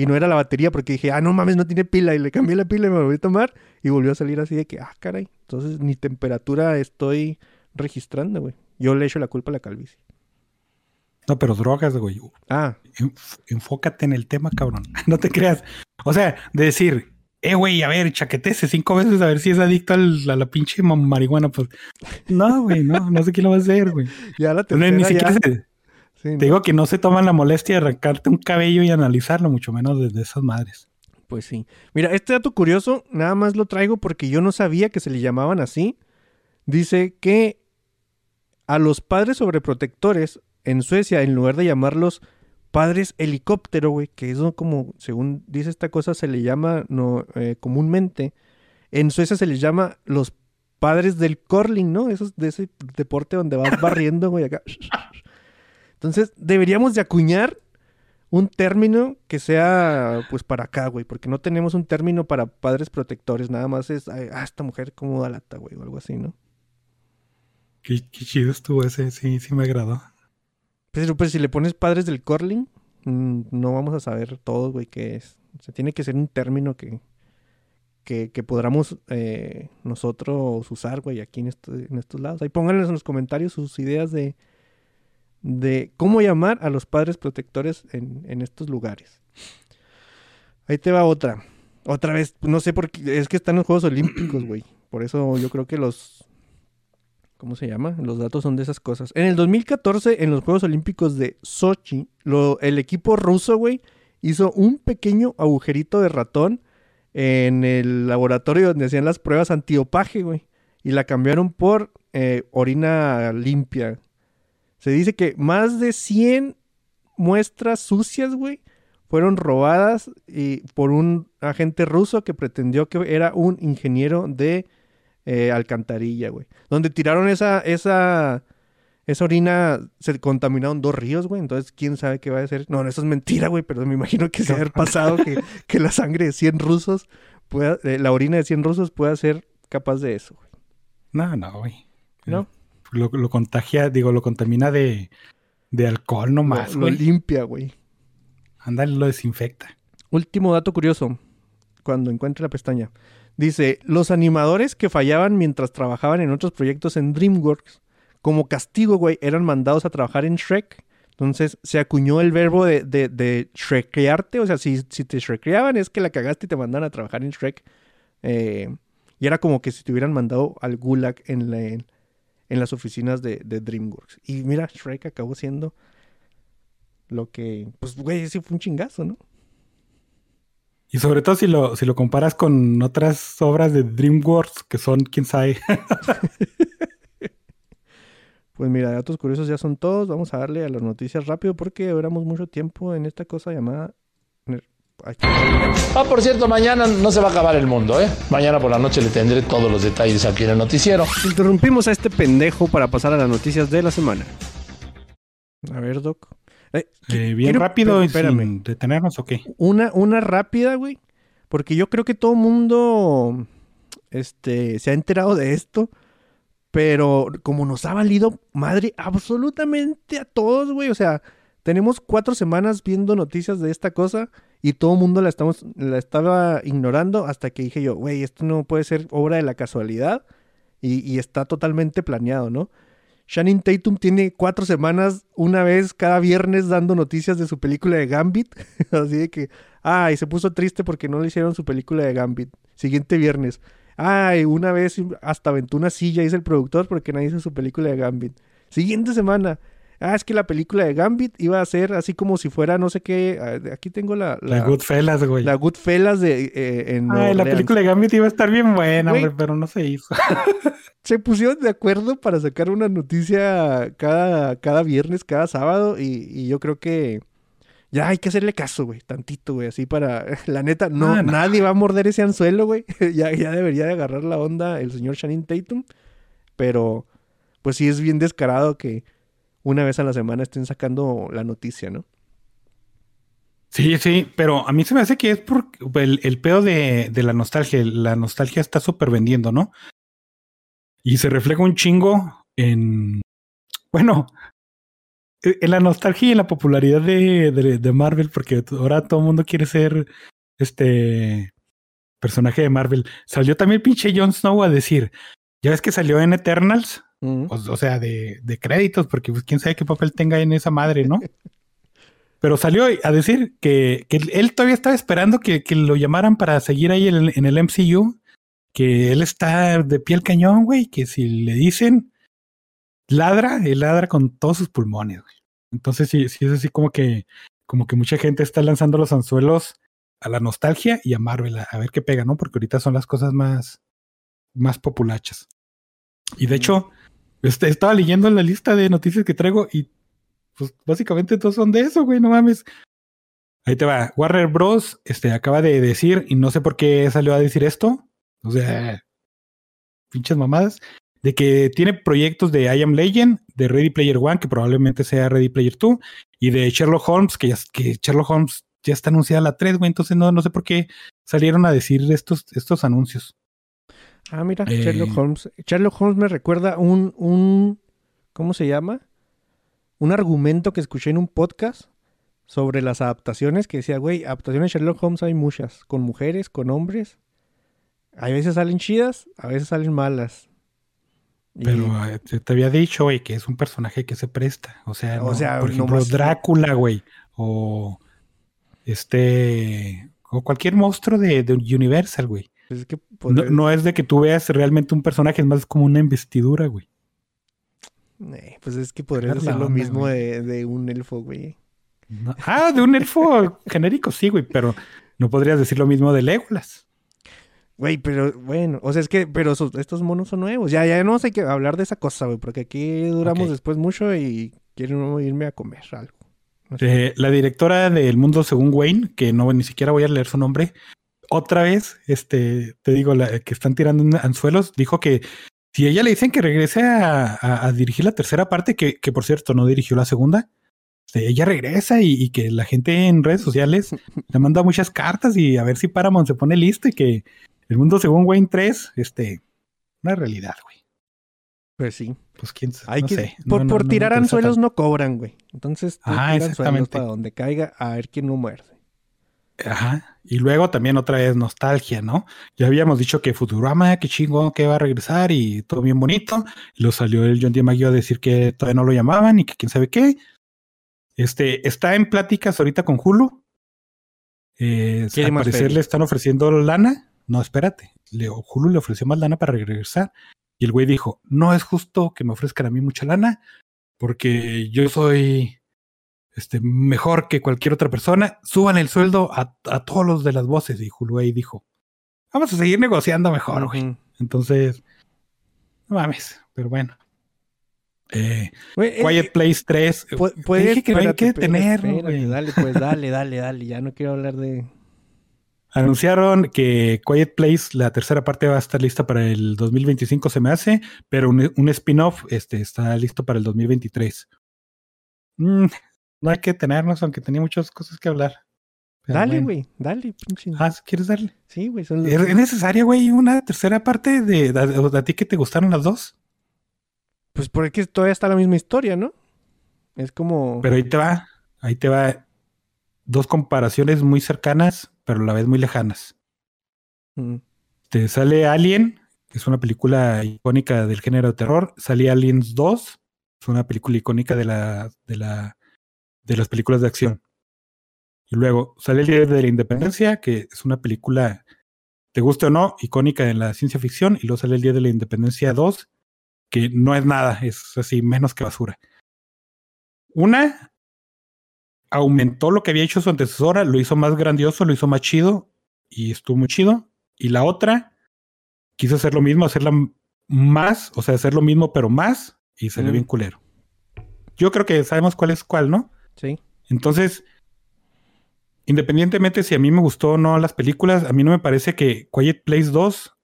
y no era la batería porque dije, ah, no mames, no tiene pila, y le cambié la pila y me volví a tomar, y volvió a salir así de que, ah, caray, entonces ni temperatura estoy registrando, güey. Yo le echo la culpa a la calvicie. No, pero drogas, güey. Ah, Enf- enfócate en el tema, cabrón. No te creas. O sea, de decir, eh, güey, a ver, chaquetese cinco veces a ver si es adicto al- a la pinche ma- marihuana. Pues no, güey, no, no sé quién lo va a hacer, güey. ya la No, ni tercera siquiera ya. se- Sí, ¿no? te digo que no se toman la molestia de arrancarte un cabello y analizarlo, mucho menos desde esas madres. Pues sí. Mira, este dato curioso, nada más lo traigo porque yo no sabía que se le llamaban así. Dice que a los padres sobreprotectores en Suecia, en lugar de llamarlos padres helicóptero, güey, que eso como, según dice esta cosa, se le llama no, eh, comúnmente, en Suecia se les llama los padres del curling, ¿no? Esos de ese deporte donde vas barriendo, güey, acá. Entonces, deberíamos de acuñar un término que sea pues para acá, güey, porque no tenemos un término para padres protectores, nada más es, ah, esta mujer cómo da lata, güey, o algo así, ¿no? Qué, qué chido estuvo ese, sí, sí me agradó. Pero pues si le pones padres del curling, mm, no vamos a saber todo, güey, qué es. O sea, tiene que ser un término que, que, que podamos eh, nosotros usar, güey, aquí en, esto- en estos lados. Ahí pónganles en los comentarios sus ideas de, de cómo llamar a los padres protectores en, en estos lugares. Ahí te va otra. Otra vez, no sé por qué, es que están los Juegos Olímpicos, güey. Por eso yo creo que los... ¿Cómo se llama? Los datos son de esas cosas. En el 2014, en los Juegos Olímpicos de Sochi, lo- el equipo ruso, güey, hizo un pequeño agujerito de ratón en el laboratorio donde hacían las pruebas antiopaje, güey. Y la cambiaron por eh, orina limpia. Se dice que más de 100 muestras sucias, güey, fueron robadas y por un agente ruso que pretendió que era un ingeniero de eh, alcantarilla, güey. Donde tiraron esa, esa, esa orina, se contaminaron dos ríos, güey. Entonces, ¿quién sabe qué va a ser? No, no, eso es mentira, güey, pero me imagino que se haber pasado que, que la sangre de 100 rusos, pueda, eh, la orina de 100 rusos pueda ser capaz de eso, güey. No, no, güey. ¿No? Lo, lo contagia, digo, lo contamina de, de alcohol nomás, Lo, lo limpia, güey. Ándale, lo desinfecta. Último dato curioso, cuando encuentre la pestaña. Dice, los animadores que fallaban mientras trabajaban en otros proyectos en DreamWorks, como castigo, güey, eran mandados a trabajar en Shrek. Entonces se acuñó el verbo de, de, de shrekearte, o sea, si, si te shrekeaban es que la cagaste y te mandan a trabajar en Shrek. Eh, y era como que si te hubieran mandado al gulag en, la- en, en las oficinas de, de DreamWorks. Y mira, Shrek acabó siendo lo que, pues, güey, sí fue un chingazo, ¿no? Y sobre todo si lo, si lo comparas con otras obras de DreamWorks que son, quién sabe. Pues mira, datos curiosos ya son todos. Vamos a darle a las noticias rápido porque duramos mucho tiempo en esta cosa llamada. Ah, por cierto, mañana no se va a acabar el mundo, ¿eh? Mañana por la noche le tendré todos los detalles aquí en el noticiero. Interrumpimos a este pendejo para pasar a las noticias de la semana. A ver, Doc. Eh, Eh, bien quiero- rápido espérame. sin detenernos o qué. Una, una rápida, güey. Porque yo creo que todo el mundo este, se ha enterado de esto. Pero como nos ha valido madre absolutamente a todos, güey. O sea, tenemos cuatro semanas viendo noticias de esta cosa y todo el mundo la, estaba ignorando hasta que dije yo, güey, esto no puede ser obra de la casualidad y, está totalmente planeado, ¿no? Shannon Tatum tiene cuatro semanas, una vez cada viernes, dando noticias de su película de Gambit. Así de que, ay, se puso triste porque no le hicieron su película de Gambit. Siguiente viernes. Ay, una vez hasta aventó silla, dice el productor, porque nadie hizo su película de Gambit. Siguiente semana. Ah, es que la película de Gambit iba a ser así como si fuera no sé qué. ah, Aquí tengo la. La, Goodfellas, güey. La Goodfellas de, eh, en. Ay, la película de Gambit iba a estar bien buena, Güey. hombre, pero no se hizo. se pusieron de acuerdo para sacar una noticia cada, cada viernes, cada sábado, y, y yo creo que ya hay que hacerle caso, güey, tantito, güey, así para, la neta, no, Ah, no. nadie va a morder ese anzuelo, güey, ya, ya debería de agarrar la onda el señor Shannon Tatum, pero pues sí es bien descarado que una vez a la semana estén sacando la noticia, ¿no? Sí, sí, pero a mí se me hace que es por el, pedo de, la nostalgia. La nostalgia está súper vendiendo, ¿no? Y se refleja un chingo en. Bueno, e- en la nostalgia y en la popularidad de, de, de Marvel, porque ahora todo el mundo quiere ser este personaje de Marvel. Salió también pinche Jon Snow a decir: Ya ves que salió en Eternals, O, o sea, de, de créditos, porque pues, quién sabe qué papel tenga en esa madre, ¿no? Pero salió a decir que, que él todavía estaba esperando que, que lo llamaran para seguir ahí en, en el MCU, que él está de piel cañón, güey, que si le dicen ladra, él ladra con todos sus pulmones, güey. Entonces sí, sí es así como que, como que mucha gente está lanzando los anzuelos a la nostalgia y a Marvel, a, a ver qué pega, ¿no? Porque ahorita son las cosas más, más populachas. Y de hecho, este, estaba leyendo la lista de noticias que traigo y pues básicamente todos son de eso, güey, no mames. Ahí te va. Warner Bros. Este, acaba de decir, y no sé por qué salió a decir esto, o sea, pinches mamadas, de que tiene proyectos de I Am Legend, de Ready Player One, que probablemente sea Ready Player 2, y de Sherlock Holmes, que, ya, que Sherlock Holmes ya está anunciada la 3, güey, entonces no, no sé por qué salieron a decir estos, estos anuncios. Ah, mira, Eh. Sherlock Holmes. Sherlock Holmes me recuerda un, un, ¿cómo se llama? un argumento que escuché en un podcast sobre las adaptaciones que decía, güey, adaptaciones de Sherlock Holmes hay muchas, con mujeres, con hombres. A veces salen chidas, a veces salen malas. Pero eh, te, te había dicho, güey, que es un personaje que se presta. O sea, O no- sea, por ejemplo, nomás- Drácula, güey. O este. O cualquier monstruo de, de Universal, güey. Es que No, es de que tú veas realmente un personaje, es más como una investidura, güey. eh, pues es que podría Sacar ser la lo mismo de, de un elfo, güey. No- Ah, de un elfo genérico, sí, güey, pero no podrías decir lo mismo de Legolas. Güey, pero bueno, o sea, es que, pero estos monos son nuevos. Ya, ya no sé que hablar de esa cosa, güey, porque aquí duramos después mucho y quiero irme a comer algo. No sé. Eh, la directora del mundo según Wayne, que no ni siquiera voy a leer su nombre, otra vez, este, te digo, la, que están tirando anzuelos, dijo que si ella le dicen que regrese a, a- a dirigir la tercera parte, que, que por cierto no dirigió la segunda, este, ella regresa y, y que la gente en redes sociales le manda muchas cartas y a ver si Paramount se pone listo y que el mundo según Wayne 3, este, una realidad, güey. Pues sí. Pues quién sabe, Hay no que, sé. por No, por no tirar anzuelos tanto. no cobran, güey. Entonces, tú Ajá, tira anzuelos exactamente. para donde caiga a ver quién no muerde. Ajá. Y luego también otra vez nostalgia, ¿no? Ya habíamos dicho que Futurama, que chingón, que va a regresar y todo bien bonito. Y luego salió el John D. Maggio a decir que todavía no lo llamaban y que quién sabe qué. Este, está en pláticas ahorita con Hulu. Eh, al parecer le están ofreciendo lana. No, espérate. Le, Hulu le ofreció más lana para regresar. Y el güey dijo, no es justo que me ofrezcan a mí mucha lana porque yo soy este, mejor que cualquier otra persona. Suban el sueldo a, a todos los de las voces. Y ahí dijo, vamos a seguir negociando mejor, güey. Entonces, no mames, pero bueno. Eh, eh, Quiet Place 3. pu- te puedes- dije que no hay espérate, que espérate, espérate, güey. Dale, pues, dale, dale, dale. Ya no quiero hablar de. Anunciaron que Quiet Place, la tercera parte va a estar lista para el 2025, se me hace, pero un, un spin-off este, está listo para el 2023. Mm, no hay que detenernos, aunque tenía muchas cosas que hablar. Pero Dale, bueno. güey. Dale, pinche. Ah, si ¿quieres darle? Sí, güey. Los- ¿Es es necesaria, güey, una tercera parte de, de, de a ti que te gustaron las dos? Pues porque todavía está la misma historia, ¿no? Es como. Pero ahí te va, ahí te va dos comparaciones muy cercanas, pero a la vez muy lejanas. Mm. Te sale Alien, que es una película icónica del género de terror. Sale Aliens 2, es una película icónica de la, de la, de las películas de acción. Y luego sale El Día de la Independencia, que es una película, te guste o no, icónica en la ciencia ficción. Y luego sale El Día de la Independencia 2, que no es nada, es así, menos que basura. Una aumentó lo que había hecho su antecesora, lo hizo más grandioso, lo hizo más chido y estuvo muy chido. Y la otra quiso hacer lo mismo, hacerla más, o sea, hacer lo mismo pero más y salió Mm. bien culero. Yo creo que sabemos cuál es cuál, ¿no? Sí. Entonces, independientemente si a mí me gustó o no las películas, a mí no me parece que Quiet Place 2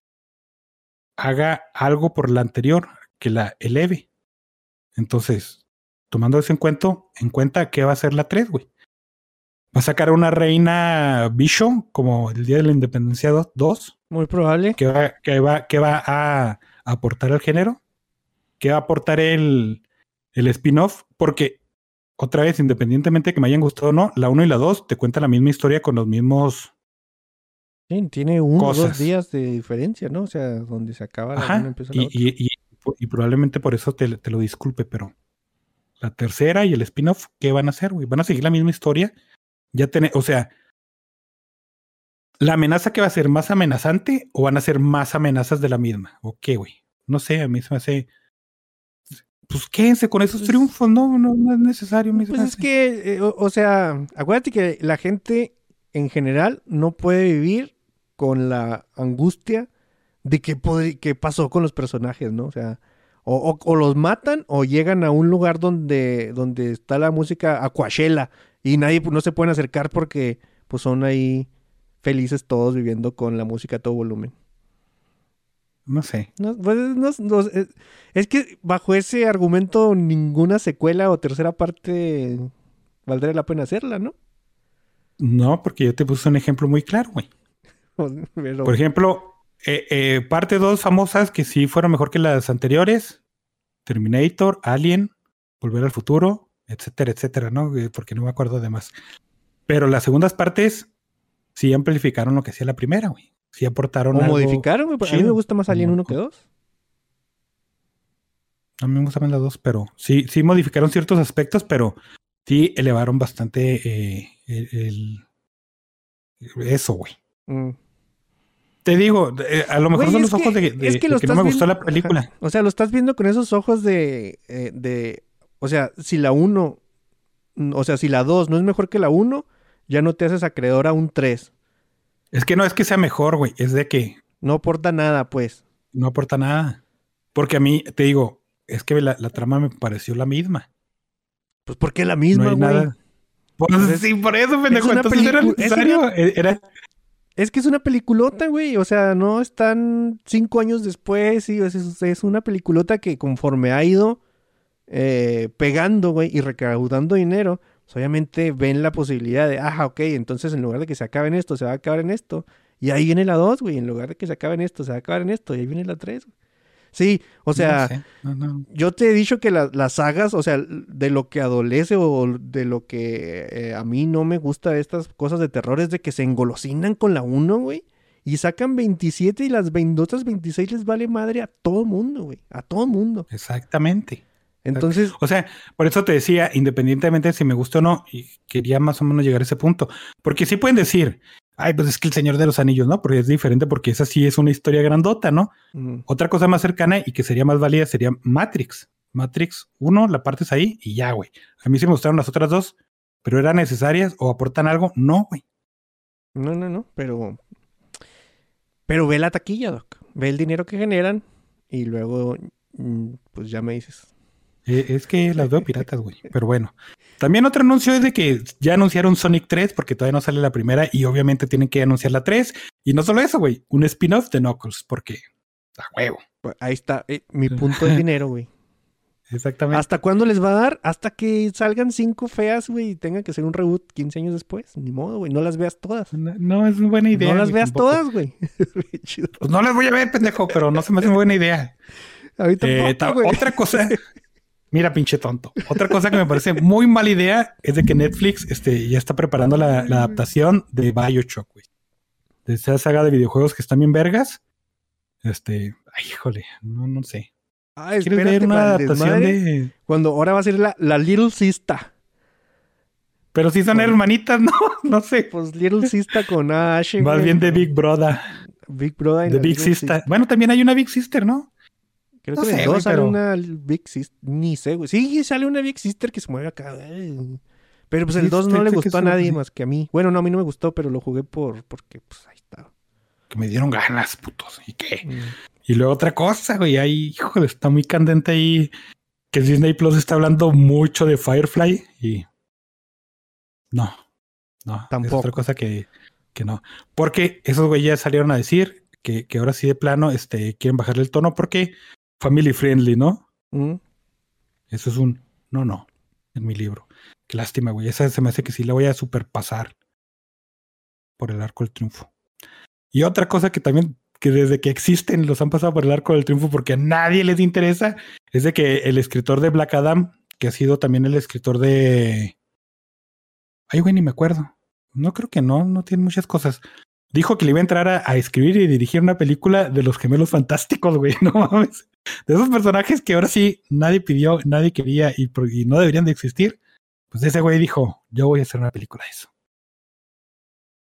haga algo por la anterior que la eleve. Entonces, tomando eso en cuenta, en cuenta, ¿qué va a ser la 3, güey? ¿Va a sacar una reina bicho como el Día de la Independencia 2? Muy probable. ¿Qué va, qué va, qué va a aportar al género? ¿Qué va a aportar el, el spin-off? Porque, otra vez, independientemente de que me hayan gustado o no, la 1 y la 2 te cuentan la misma historia con los mismos. Sí, tiene uno o dos días de diferencia, ¿no? O sea, donde se acaba la una Ajá. empieza la Y, otra. y, y, y probablemente por eso te, te lo disculpe, pero la tercera y el spin-off, ¿qué van a hacer, güey? ¿Van a seguir la misma historia? Ya tener, o sea, ¿la amenaza que va a ser más amenazante o van a ser más amenazas de la misma? ¿O qué, güey? No sé, a mí se me hace. Pues quédense con esos Pues- triunfos, no, no, no es necesario. Pues es que, eh, o, o sea, acuérdate que la gente en general no puede vivir con la angustia de qué, qué pasó con los personajes, ¿no? O sea, o, o- o los matan o llegan a un lugar donde, donde está la música a Coachella y nadie no se pueden acercar porque pues son ahí felices todos viviendo con la música a todo volumen. No sé. No, pues, no- no- es, que bajo ese argumento ninguna secuela o tercera parte valdría la pena hacerla, ¿no? No, porque yo te puse un ejemplo muy claro, güey. Pero- Por ejemplo, eh, eh, parte dos famosas que sí fueron mejor que las anteriores: Terminator, Alien, Volver al Futuro, etcétera, etcétera, ¿no? Eh, Porque no me acuerdo de más. Pero las segundas partes sí amplificaron lo que hacía la primera, güey. Sí aportaron O algo modificaron, güey. porque A mí me chido. gusta más Alien Como- 1 que 2. A mí me gustan más las dos, pero sí, sí modificaron ciertos aspectos, pero sí elevaron bastante eh, el, el- eso, güey. Mm. Te digo, eh, a lo mejor Güey, son los ojos que- de, de- es que de lo que no me gustó viendo- la película. Ajá. O sea, lo estás viendo con esos ojos de, eh, de... O sea, si la 1... mm, O sea, si la 2 no es mejor que la 1, ya no te haces acreedor a un 3. Es que no es que sea mejor, güey, es de que No aporta nada, pues. no aporta nada. Porque a mí, te digo, es que la, la trama me pareció la misma. Pues porque es la No misma, hay güey. Pues Pues sí, por eso, pendejo. una Entonces era es necesario. una- eh, Era, Es que es una peliculota, güey. O sea, no están cinco años después. Y es, es- es una peliculota que conforme ha ido eh, pegando, güey, y recaudando dinero, obviamente ven la posibilidad de, ajá, ok, entonces en lugar de que se acabe en esto, se va a acabar en esto. Y ahí viene la 2, güey. En lugar de que se acabe en esto, se va a acabar en esto. Y ahí viene la 3. Sí, o sea, no sé, no, no. yo te he dicho que la- las sagas, o sea, de lo que adolece o de lo que eh, a mí no me gusta de estas cosas de terror es de que se engolosinan con la 1, güey. Y sacan 27 y las 20 otras 26 les vale madre a todo mundo, güey. A todo mundo. Exactamente. Entonces, O sea, por eso te decía, independientemente de si me gusta o no, y quería más o menos llegar a ese punto. Porque sí pueden decir, ay, pues es que el Señor de los Anillos, ¿no? Porque es diferente, porque esa sí es una historia grandota, ¿no? mm, Otra cosa más cercana y que sería más válida sería Matrix. Matrix 1, la partes ahí y ya, güey. A mí sí me gustaron las otras dos, pero eran necesarias o aportan algo. No, güey. no, no, no, pero... Pero ve la taquilla, Doc. Ve el dinero que generan y luego, mm, pues ya me dices. Eh, Es que las veo piratas, güey. Pero bueno. También otro anuncio es de que ya anunciaron Sonic 3 porque todavía no sale la primera y obviamente tienen que anunciar la 3. Y no solo eso, güey. Un spin-off de Knuckles porque a huevo. Pues, Ahí está, eh, mi punto de dinero, güey. Exactamente. ¿Hasta cuándo les va a dar? Hasta que salgan cinco feas, güey, y tenga que ser un reboot 15 años después. Ni modo, güey. No las veas todas. No, no es una buena idea. no las güey, veas tampoco. todas, güey. Pues no las voy a ver, pendejo, pero no se me hace una buena idea. A mí Eh, otra cosa, mira, pinche tonto. Otra cosa que me parece muy mala idea es de que Netflix este, ya está preparando la, la adaptación de Bioshock, güey. De esa saga de videojuegos que están bien vergas. Este, ay, híjole, no, no sé. Ah, ¿Quieres ver una adaptación de. Cuando ahora va a ser la, la Little Sista. Pero si son Bueno. hermanitas, no, no sé. Pues Little Sista con Ash. Más bien de Big Brother, Big Brother. y de Big Sister. Bueno, también hay una Big Sister, ¿no? Creo No que en el 2 güey, sale pero- una Big Sister. Ni sé, güey. Sí, sale una Big Sister que se mueve acá. Pero pues el 2 no le gustó a nadie más que a mí. Bueno, no, a mí no me gustó, pero lo jugué por porque pues ahí está. Que me dieron ganas, putos. ¿Y qué? Mm. Y luego otra cosa, güey, ahí, híjole, está muy candente ahí que Disney Plus está hablando mucho de Firefly y no, no, es Tampoco. otra cosa que, que no. Porque esos güeyes ya salieron a decir que, que ahora sí de plano este, quieren bajarle el tono porque family friendly, ¿no? Mm. Eso es un no, no, en mi libro. Qué lástima, güey. Esa se me hace que sí la voy a superpasar por el arco del triunfo. Y otra cosa que también, que desde que existen los han pasado por el arco del triunfo porque a nadie les interesa, es de que el escritor de Black Adam, que ha sido también el escritor de... Ay, güey, ni me acuerdo. No creo que no, no tiene muchas cosas. Dijo que le iba a entrar a, a escribir y dirigir una película de los gemelos fantásticos, güey. No mames. De esos personajes que ahora sí nadie pidió, nadie quería y, no deberían de existir. Pues ese güey dijo, yo voy a hacer una película de eso.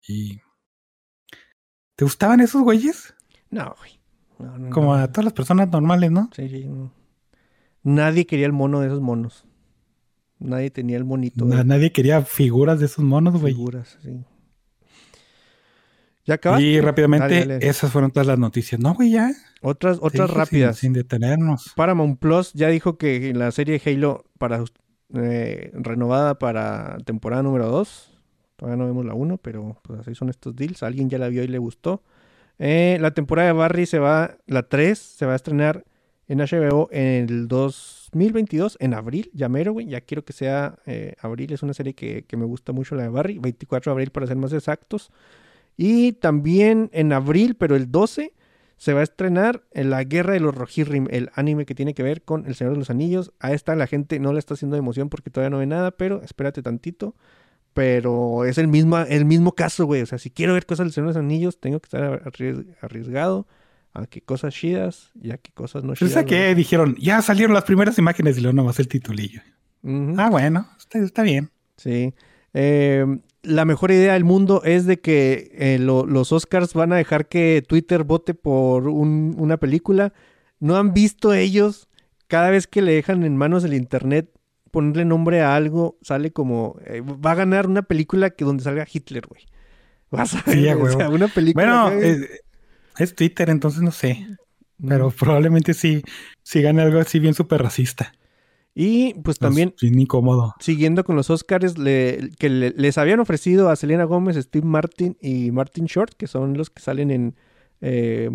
Y... ¿Te gustaban esos güeyes? No, güey. No, no, Como no. a todas las personas normales, ¿no? Sí, sí, no. Nadie quería el mono de esos monos. Nadie tenía el monito nadie quería figuras de esos monos, güey. figuras, sí. ¿Ya acabas? Y rápidamente, Dale, dale. esas fueron todas las noticias. No, güey, ya. Otras, otras Sí, sin- rápidas. Sin, detenernos. Paramount Plus ya dijo que la serie Halo para eh, renovada para temporada número 2. Todavía no vemos la 1, pero pues así son estos deals. Alguien ya la vio y le gustó. Eh, la temporada de Barry se va, la 3 se va a estrenar en HBO en el 2022, en abril, ya mero, güey. Ya quiero que sea eh, abril, es una serie que, que me gusta mucho la de Barry. 24 de abril para ser más exactos. Y también en abril, pero el 12, se va a estrenar en La Guerra de los Rohirrim, el anime que tiene que ver con El Señor de los Anillos. A esta la gente no le está haciendo emoción porque todavía no ve nada, pero espérate tantito. Pero es el mismo, el mismo caso, güey. O sea, si quiero ver cosas del Señor de los Anillos, tengo que estar arries- arriesgado a que cosas chidas y a que cosas no Pues chidas. esa que dijeron, ya salieron las primeras imágenes y luego nomás el titulillo. Ah, bueno, está, está bien. Sí. Eh, la mejor idea del mundo es de que eh, lo- los Oscars van a dejar que Twitter vote por un- una película. ¿No han visto ellos cada vez que le dejan en manos el internet ponerle nombre a algo, sale como eh, va a ganar una película que donde salga Hitler, güey. Vas a ver, Sí, o sea, una película. Bueno, es Twitter, entonces no sé. Pero Mm. probablemente sí, sí gane algo así bien súper racista. Y pues también Bien incómodo. siguiendo con los Oscars, le- que le- les habían ofrecido a Selena Gómez, Steve Martin y Martin Short, que son los que salen en. eh,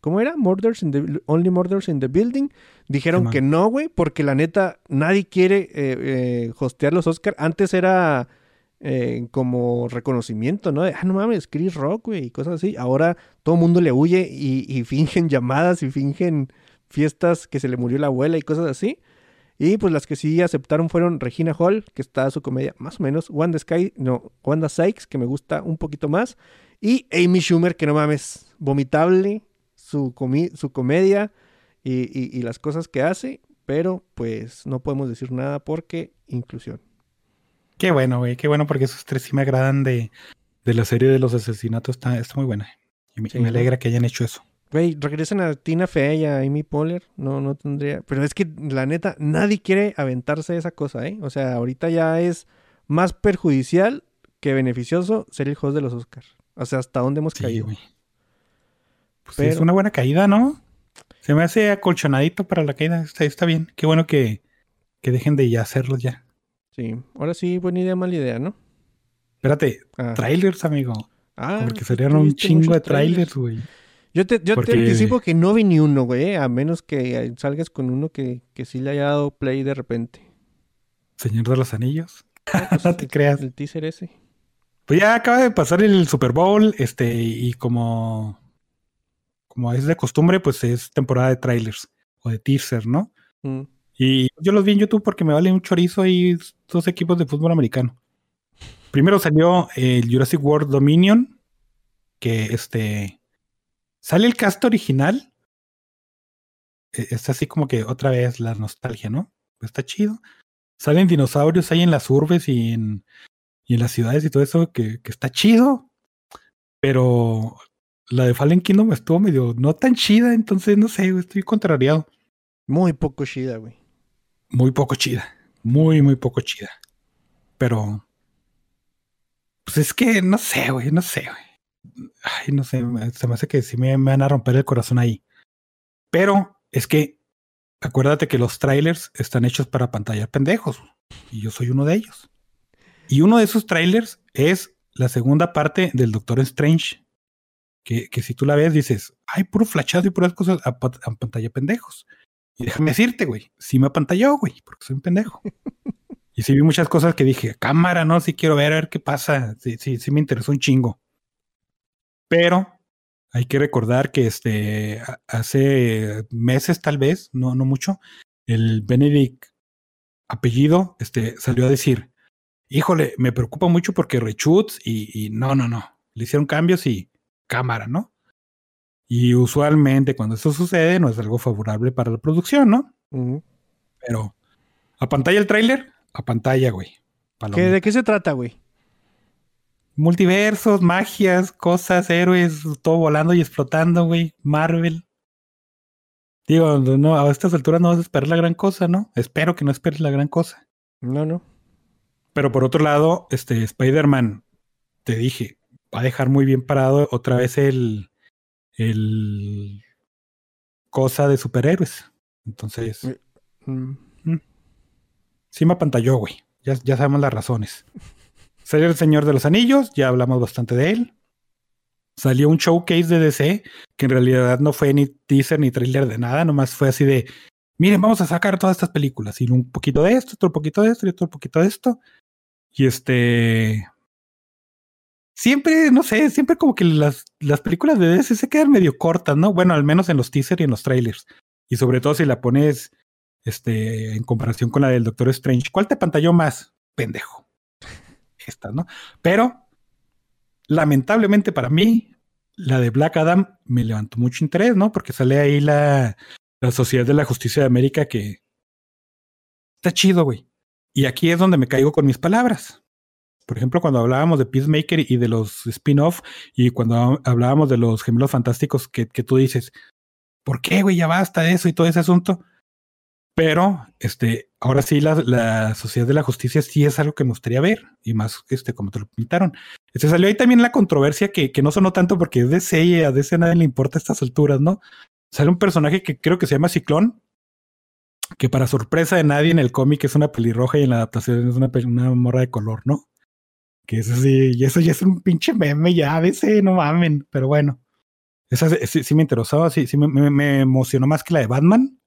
¿Cómo era? Murders in the, Only Murders in the Building. Dijeron que no, güey, porque la neta nadie quiere eh, eh, hostear los Oscars. Antes era eh, como reconocimiento, ¿no? De, ah, no mames, Chris Rock, güey, y cosas así. Ahora todo el mundo le huye y, y fingen llamadas y fingen fiestas que se le murió la abuela y cosas así. Y pues las que sí aceptaron fueron Regina Hall, que está su comedia más o menos, Wanda Sky, no, Wanda Sykes, que me gusta un poquito más, y Amy Schumer, que no mames, vomitable su, comi- su comedia y, y- y las cosas que hace, pero pues no podemos decir nada porque inclusión. Qué bueno, güey. Qué bueno porque esos tres sí me agradan de, de la serie de los asesinatos. Está, está muy buena. Y me, Sí, me ¿no? alegra que hayan hecho eso. Güey, regresen a Tina Fey y a Amy Poehler, no, no tendría, pero es que la neta, nadie quiere aventarse esa cosa, ¿eh? O sea, ahorita ya es más perjudicial que beneficioso ser el host de los Oscars. O sea, ¿hasta dónde hemos Sí, caído? güey. Pues sí, es una buena caída, ¿no? Se me hace acolchonadito para la caída. Está, está bien. Qué bueno que, que dejen de ya hacerlos ya. Sí, ahora sí, buena idea, mala idea, ¿no? Espérate, Ah, trailers, amigo. ah, Porque salieron un chingo de trailers, güey. Yo te, yo Porque- te anticipo que no vi ni uno, güey, eh, a menos que salgas con uno que, que sí le haya dado play de repente. Señor de los Anillos. Ah, pues, No te el- creas. El teaser ese. Pues ya acaba de pasar el Super Bowl, este, y como, como es de costumbre, pues es temporada de trailers o de teaser, ¿no? Mm. Y yo los vi en YouTube porque me vale un chorizo y dos equipos de fútbol americano. Primero salió el Jurassic World Dominion, que este sale el cast original. E- Es así como que otra vez la nostalgia, ¿no? Está chido. Salen dinosaurios ahí en las urbes y en, y en las ciudades y todo eso, que, que está chido. Pero la de Fallen Kingdom estuvo medio no tan chida, entonces no sé, estoy contrariado. Muy poco chida, güey. Muy poco chida. Muy, muy poco chida. Pero. Pues es que no sé, güey, no sé, güey. Ay, no sé, se me hace que sí me, me van a romper el corazón ahí. Pero es que acuérdate que los trailers están hechos para pantallar pendejos. Y yo soy uno de ellos. Y uno de esos trailers es la segunda parte del Doctor Strange. Que, que si tú la ves, dices, ay, puro flachazo y puras cosas a pantalla pendejos. Y déjame decirte, güey, sí me apantalló, güey, porque soy un pendejo. y sí vi muchas cosas que dije, cámara, no, sí quiero ver, a ver qué pasa. Sí, sí, sí me interesó un chingo. Pero hay que recordar que este hace meses, tal vez, no, no mucho, el Benedict apellido este, salió a decir, híjole, me preocupa mucho porque reshoots y, y no, no, no. Le hicieron cambios y cámara, ¿no? Y usualmente cuando eso sucede no es algo favorable para la producción, ¿no? Pero a pantalla el tráiler, a pantalla, güey. ¿Qué-. ¿De qué se trata, güey? Multiversos, magias, cosas, héroes, todo volando y explotando, güey. Marvel. Digo, no, a estas alturas no vas a esperar la gran cosa, ¿no? Espero que no esperes la gran cosa. No, no. Pero por otro lado, este Spider-Man, te dije, va a dejar muy bien parado otra vez el, el cosa de superhéroes. Entonces, Eh. Mm. sí me apantalló, güey. Ya, ya sabemos las razones. Salió el Señor de los Anillos, ya hablamos bastante de él. Salió un showcase de DC, que en realidad no fue ni teaser ni trailer de nada, nomás fue así de, miren, vamos a sacar todas estas películas, y un poquito de esto, otro poquito de esto, y otro poquito de esto. Y este... siempre, no sé, siempre como que las, las películas de DC se quedan medio cortas, ¿no? Bueno, al menos en los teasers y en los trailers. Y sobre todo si la pones este, en comparación con la del Doctor Strange. ¿Cuál te pantalló más? Pendejo. Esta, ¿no? Pero, lamentablemente para mí, la de Black Adam me levantó mucho interés, ¿no? Porque sale ahí la, la Sociedad de la Justicia de América que está chido, güey. Y aquí es donde me caigo con mis palabras. Por ejemplo, cuando hablábamos de Peacemaker y de los spin-off, y cuando hablábamos de los gemelos fantásticos que, que tú dices, ¿por qué, güey? Ya basta de eso y todo ese asunto. Pero, este, ahora sí, la, la, Sociedad de la Justicia sí es algo que me gustaría ver, y más, este, como te lo pintaron. Este salió ahí también la controversia que, que no sonó tanto porque es DC a DC nadie le importa a estas alturas, ¿no? Sale un personaje que creo que se llama Ciclón, que para sorpresa de nadie en el cómic es una pelirroja y en la adaptación es una, una morra de color, ¿no? Que eso sí, y eso ya es un pinche meme ya, a veces no mamen, pero bueno. Esa sí, sí me interesaba, sí, sí me, me, me, emocionó más que la de Batman.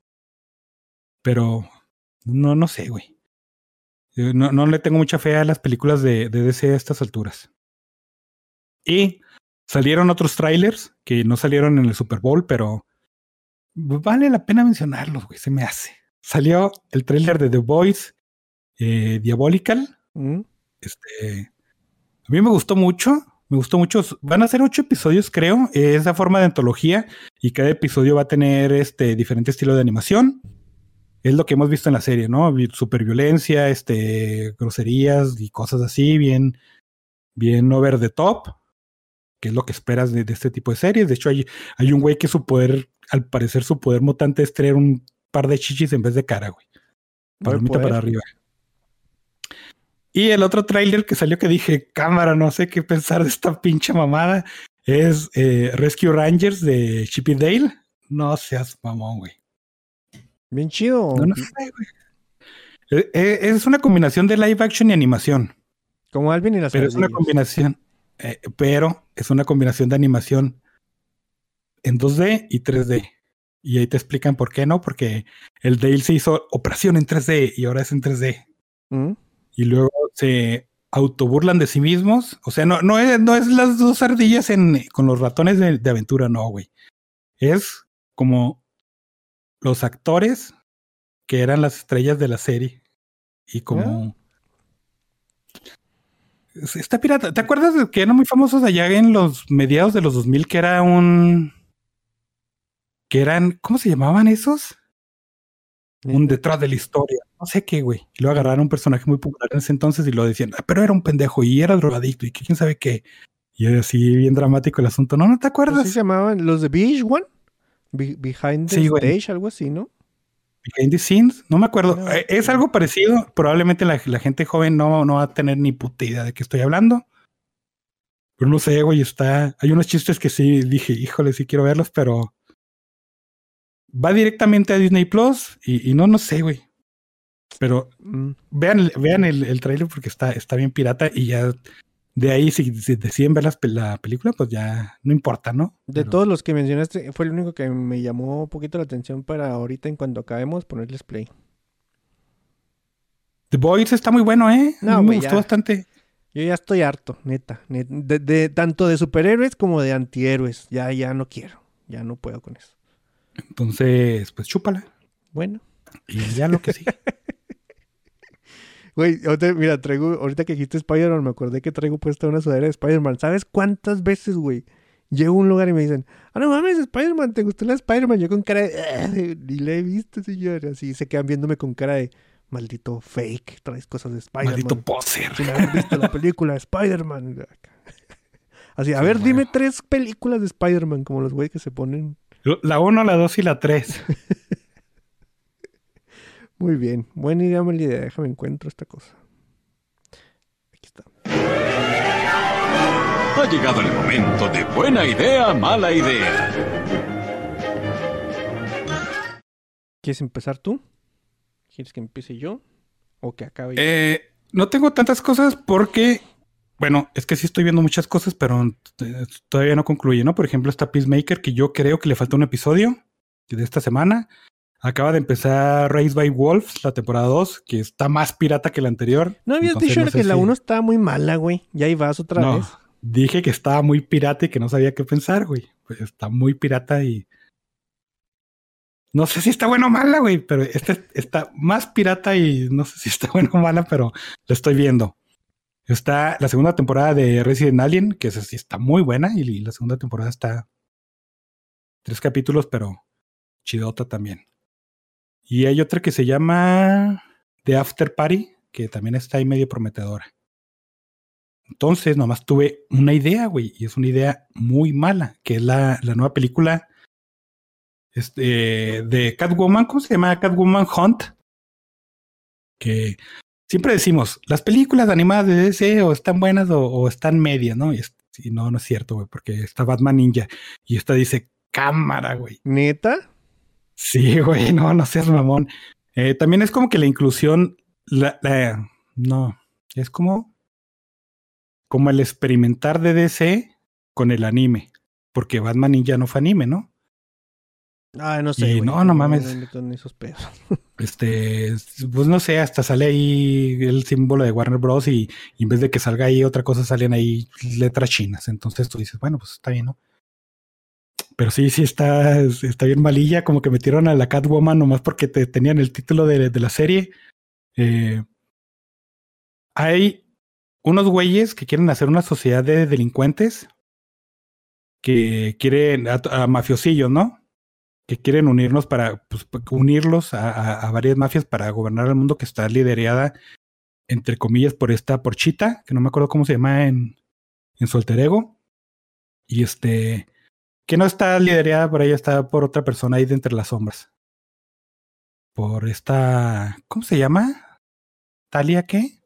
Pero no, no sé, güey. No, no le tengo mucha fe a las películas de, de DC a estas alturas. Y salieron otros trailers que no salieron en el Super Bowl, pero vale la pena mencionarlos, güey, se me hace. Salió el trailer de The Voice eh, Diabolical. Mm. Este, a mí me gustó mucho, me gustó mucho. Van a ser ocho episodios, creo. esa forma de antología y cada episodio va a tener este diferente estilo de animación. Es lo que hemos visto en la serie, ¿no? Super violencia, este, groserías y cosas así, bien, bien over the top, que es lo que esperas de, de este tipo de series. De hecho, hay, hay un güey que su poder, al parecer, su poder mutante es traer un par de chichis en vez de cara, güey. Palomita para arriba. Y el otro tráiler que salió que dije, cámara, no sé qué pensar de esta pinche mamada, es eh, Rescue Rangers de Chip Dale. No seas mamón, güey. Bien chido. No, no sé, güey. Eh, eh, es una combinación de live action y animación. Como Alvin y las Pero es una combinación. Eh, pero es una combinación de animación en 2D y 3D. Y ahí te explican por qué no, porque el Dale se hizo operación en 3D y ahora es en 3D. ¿Mm? Y luego se autoburlan de sí mismos. O sea, no, no, es, no es las dos ardillas en, con los ratones de, de aventura, no, güey. Es como los actores que eran las estrellas de la serie. Y como. Esta pirata. ¿Te acuerdas de que eran muy famosos allá en los mediados de los 2000? Que era un. Que eran. ¿Cómo se llamaban esos? Un detrás de la historia. No sé qué, güey. Y lo agarraron un personaje muy popular en ese entonces y lo decían, ah, pero era un pendejo y era drogadicto y que quién sabe qué. Y así bien dramático el asunto. No, no te acuerdas. ¿Así se llamaban los de Beach One? Be behind the Sí, stage, algo así, ¿no? Behind the scenes, no me acuerdo. No, Eh, es algo parecido. Probablemente la, la gente joven no, no va a tener ni puta idea de qué estoy hablando. Pero no sé, güey, está. Hay unos chistes que sí dije, híjole, sí quiero verlos, pero va directamente a Disney Plus y, y no, no sé, güey. Pero Mm. vean, vean el, el trailer porque está, está bien pirata y ya de ahí, si, si deciden ver las la película, pues ya no importa, ¿no? De Pero- todos los que mencionaste, fue el único que me llamó un poquito la atención para ahorita, en cuanto acabemos, ponerles play. The Boys está muy bueno, ¿eh? No, me gustó ya. bastante. Yo ya estoy harto, neta. net- de, de- tanto de superhéroes como de antihéroes. Ya, ya no quiero. Ya no puedo con eso. Entonces, pues chúpala. Bueno. Y ya lo que sí. Güey, mira, traigo, ahorita que dijiste Spider-Man, me acordé que traigo puesta una sudadera de Spider-Man. ¿Sabes cuántas veces, güey? Llego a un lugar y me dicen, ah, no mames, Spider-Man, ¿te gustó la Spider-Man? Yo con cara de, "Ah, ni la he visto, señor. Así se quedan viéndome con cara de, maldito fake, traes cosas de Spider-Man. Maldito poser. sin haber visto la película de Spider-Man. Así, a ver, dime tres películas de Spider-Man, como los güeyes que se ponen. La 1, la 2 y la 3. Muy bien, buena idea, mala idea. Déjame encuentro esta cosa. Aquí está. Ha llegado el momento de buena idea, mala idea. ¿Quieres empezar tú? ¿Quieres que empiece yo? ¿O que acabe yo? Eh, no tengo tantas cosas porque, bueno, es que sí estoy viendo muchas cosas, pero eh, todavía no concluye, ¿no? Por ejemplo, está Peacemaker, que yo creo que le falta un episodio de esta semana. Acaba de empezar Raised by Wolves, la temporada 2, que está más pirata que la anterior. no habías Entonces, dicho no sé que la si- 1 estaba muy mala, güey. Ya ahí vas otra No, vez. dije que estaba muy pirata y que no sabía qué pensar, güey. Pues está muy pirata y. No sé si está buena o mala, güey, pero esta está más pirata y no sé si está buena o mala, pero la estoy viendo. Está la segunda temporada de Resident Alien, que esa sí está muy buena, y la segunda temporada está tres capítulos, pero chidota también. Y hay otra que se llama The After Party, que también está ahí medio prometedora. Entonces, nomás tuve una idea, güey, y es una idea muy mala, que es la, la nueva película este, de Catwoman, ¿cómo se llama? Catwoman Hunt. Que siempre decimos, las películas animadas de DC o están buenas o, están medias, ¿no? Y, no, no es cierto, güey, porque está Batman Ninja y esta dice cámara, güey. ¿Neta? Sí, güey, no, no seas mamón. Eh, también es como que la inclusión, la, no, es como, como el experimentar de DC con el anime, porque Batman Ninja no fue anime, ¿no? Ah, no sé. no, no mames. Este, pues no sé, hasta sale ahí el símbolo de Warner Bros. Y, en vez de que salga ahí otra cosa, salen ahí letras chinas. Entonces tú dices, bueno, pues está bien, ¿no? Pero sí, sí está, está bien malilla, como que metieron a la Catwoman nomás porque te, tenían el título de, de la serie. Eh, hay unos güeyes que quieren hacer una sociedad de delincuentes que quieren a mafiosillos, ¿no? que quieren unirnos para pues, unirlos a, varias mafias para gobernar el mundo que está liderada entre comillas por esta porchita que no me acuerdo cómo se llama en, en su ego y este que no está liderada por ella está por otra persona ahí de entre las sombras por esta ¿cómo se llama? Talia qué?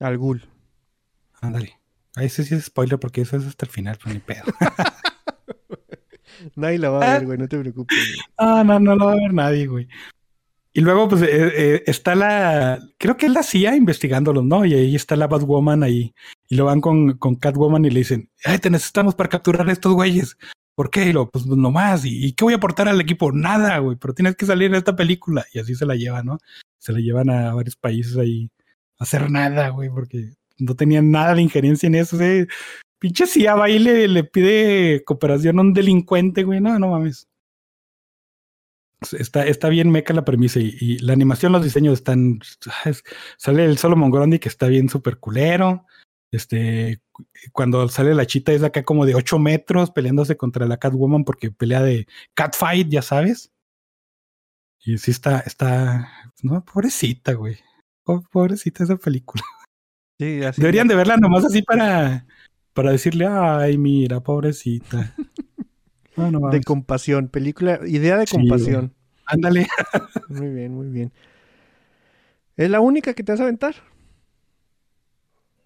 Algul ándale ahí sí es spoiler porque eso es hasta el final pero ni pedo Nadie la va a ver, güey, no te preocupes. Ah, no, no la va a ver nadie, güey. Y luego, pues, eh, eh, está la. Creo que es la CIA investigándolos, ¿no? Y ahí está la Batwoman ahí. Y lo van con, con Catwoman y le dicen: Ay, te necesitamos para capturar a estos güeyes. ¿Por qué? Y lo, pues nomás. ¿Y, ¿Y qué voy a aportar al equipo? Nada, güey. Pero tienes que salir en esta película. Y así se la llevan, ¿no? Se la llevan a varios países ahí a hacer nada, güey, porque no tenían nada de injerencia en eso. ¿sí? Pinche CIA va y le, pide cooperación a un delincuente, güey. No, no mames. Está, está bien meca la premisa y, la animación, los diseños están. sale el solo Grundy que está bien súper culero. Este, cuando sale la chita es acá como de 8 metros peleándose contra la Catwoman porque pelea de catfight, ya sabes. Y sí está, está, no, pobrecita, güey. Pobrecita esa película. Sí, así Deberían de verla nomás así para, para decirle, ay, mira, pobrecita. de compasión, película, idea de compasión. Ándale. muy bien, muy bien. ¿Es la única que te vas a aventar?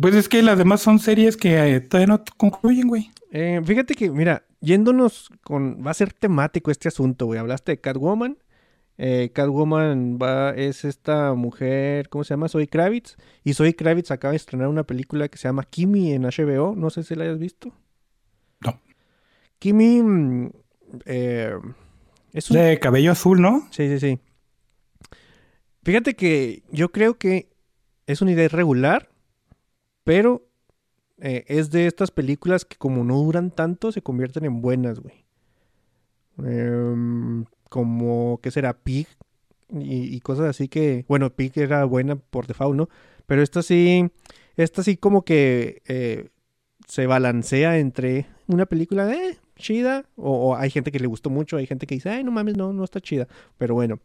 Pues es que las demás son series que eh, todavía no concluyen, güey. Eh, fíjate que, mira, yéndonos con. Va a ser temático este asunto, güey. Hablaste de Catwoman. Eh, Catwoman va, es esta mujer, ¿cómo se llama? Soy Kravitz. Y Soy Kravitz acaba de estrenar una película que se llama Kimi en HBO. No sé si la hayas visto. No. Kimi mm, eh, es un... De cabello azul, ¿no? Sí, sí, sí. Fíjate que yo creo que es una idea irregular, pero eh, es de estas películas que como no duran tanto, se convierten en buenas, güey. Eh, como, ¿qué será? Pig y, cosas así que, bueno, Pig era buena por default, ¿no? Pero esta sí, esta sí como que eh, se balancea entre una película de eh, chida, o, hay gente que le gustó mucho, hay gente que dice, ay, no mames, no, no está chida, pero bueno.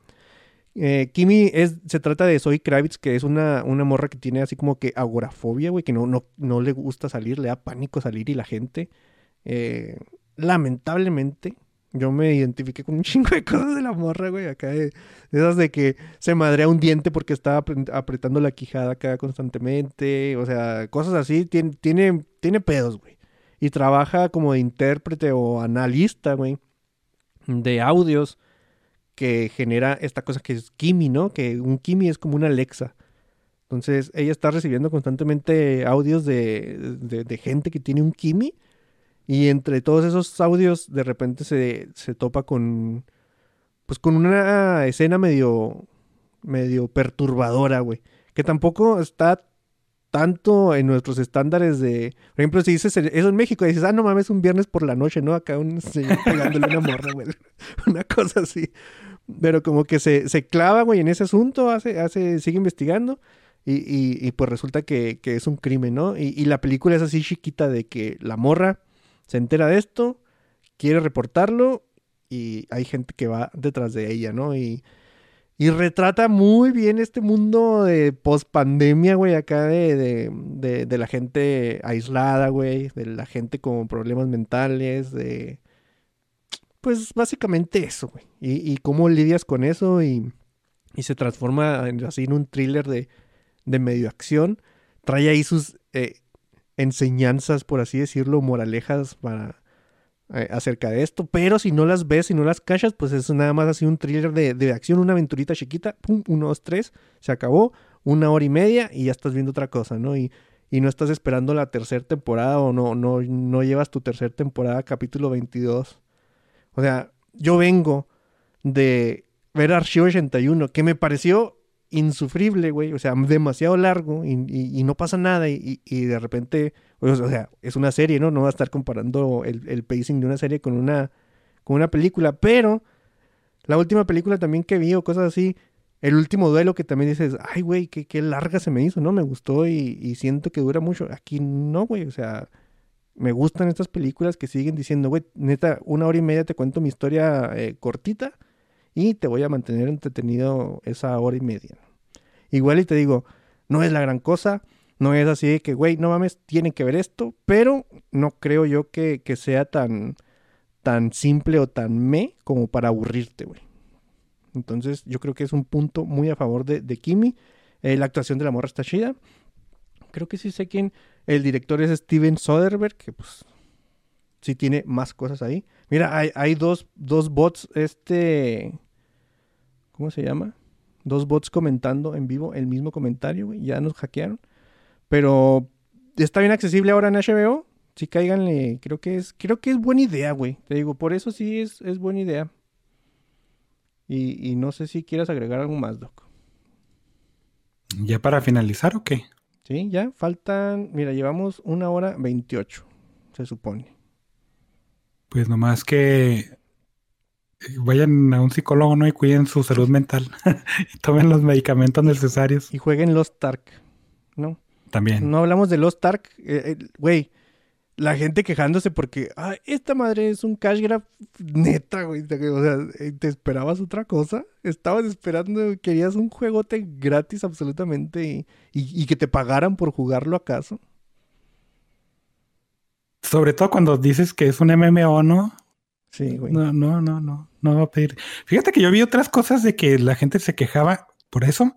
Eh, Kimi es, se trata de Zoe Kravitz, que es una, una morra que tiene así como que agorafobia, güey, que no, no, no le gusta salir, le da pánico salir y la gente, lamentablemente, yo me identifiqué con un chingo de cosas de la morra, güey. Acá de, esas de que se madrea un diente porque estaba apretando la quijada acá constantemente. O sea, cosas así. Tiene, tiene, tiene pedos, güey. Y trabaja como intérprete o analista, güey. De audios que genera esta cosa que es Kimi, ¿no? Que un Kimi es como una Alexa. Entonces ella está recibiendo constantemente audios de, de, gente que tiene un Kimi y entre todos esos audios, de repente se, se topa con. Pues con una escena medio. medio perturbadora, güey. Que tampoco está tanto en nuestros estándares de... Por ejemplo, si dices eso en México, dices, ah, no mames, un viernes por la noche, ¿no? Acá un señor pegándole una morra, güey. Una cosa así. Pero como que se, se clava, güey, en ese asunto, hace, hace, sigue investigando. Y, y, y pues resulta que, que, es un crimen, ¿no? Y, y la película es así chiquita de que la morra se entera de esto, quiere reportarlo y hay gente que va detrás de ella, ¿no? Y, y retrata muy bien este mundo de post-pandemia, güey, acá de, de, de, la gente aislada, güey, de la gente con problemas mentales, de... Pues básicamente eso, güey. Y, y, cómo lidias con eso y, y se transforma en, así en un thriller de, de medio acción. Trae ahí sus eh, enseñanzas, por así decirlo, moralejas para, eh, acerca de esto, pero si no las ves, si no las cachas, pues es nada más así un thriller de, de, acción, una aventurita chiquita, pum, uno, dos, tres, se acabó, una hora y media y ya estás viendo otra cosa, ¿no? Y, y no estás esperando la tercera temporada o no, no, no llevas tu tercera temporada, capítulo 22. O sea, yo vengo de ver Archivo 81, que me pareció insufrible, güey, o sea, demasiado largo y, y, y no pasa nada y, y, de repente, o sea, es una serie, ¿no? No va a estar comparando el, el, pacing de una serie con una, con una película, pero la última película también que vi o cosas así, el último duelo que también dices, ay, güey, qué, qué, larga se me hizo, ¿no? Me gustó y, siento que dura mucho. Aquí no, güey, o sea, me gustan estas películas que siguen diciendo, güey, neta, una hora y media te cuento mi historia eh, cortita y te voy a mantener entretenido esa hora y media. Igual y te digo, no es la gran cosa, no es así de que, güey, no mames, tienen que ver esto, pero no creo yo que, que sea tan, tan simple o tan me como para aburrirte, güey. Entonces yo creo que es un punto muy a favor de, de Kimi. Eh, la actuación de la morra está chida. Creo que sí sé quién. El director es Steven Soderbergh, que pues sí tiene más cosas ahí. Mira, hay, hay dos, dos bots, este... ¿Cómo se llama? Dos bots comentando en vivo el mismo comentario, güey. Ya nos hackearon. Pero está bien accesible ahora en HBO. Sí, cáiganle. Creo que es, creo que es buena idea, güey. Te digo, por eso sí es, es buena idea. Y, y, no sé si quieras agregar algo más, Doc. ¿Ya para finalizar o qué? Sí, ya faltan. Mira, llevamos una hora veintiocho, se supone. Pues nomás que vayan a un psicólogo, ¿no? Y cuiden su salud mental. y tomen los medicamentos necesarios. Y jueguen Lost Ark, ¿no? También. No hablamos de Lost Ark. Güey, eh, eh, la gente quejándose porque, ah, esta madre es un cash grab neta, güey. O sea, eh, ¿te esperabas otra cosa? Estabas esperando, querías un juegote gratis absolutamente y, y, y que te pagaran por jugarlo acaso. Sobre todo cuando dices que es un MMO, ¿no? Sí, güey. No, no, no, no. No va a pedir. Fíjate que yo vi otras cosas de que la gente se quejaba por eso.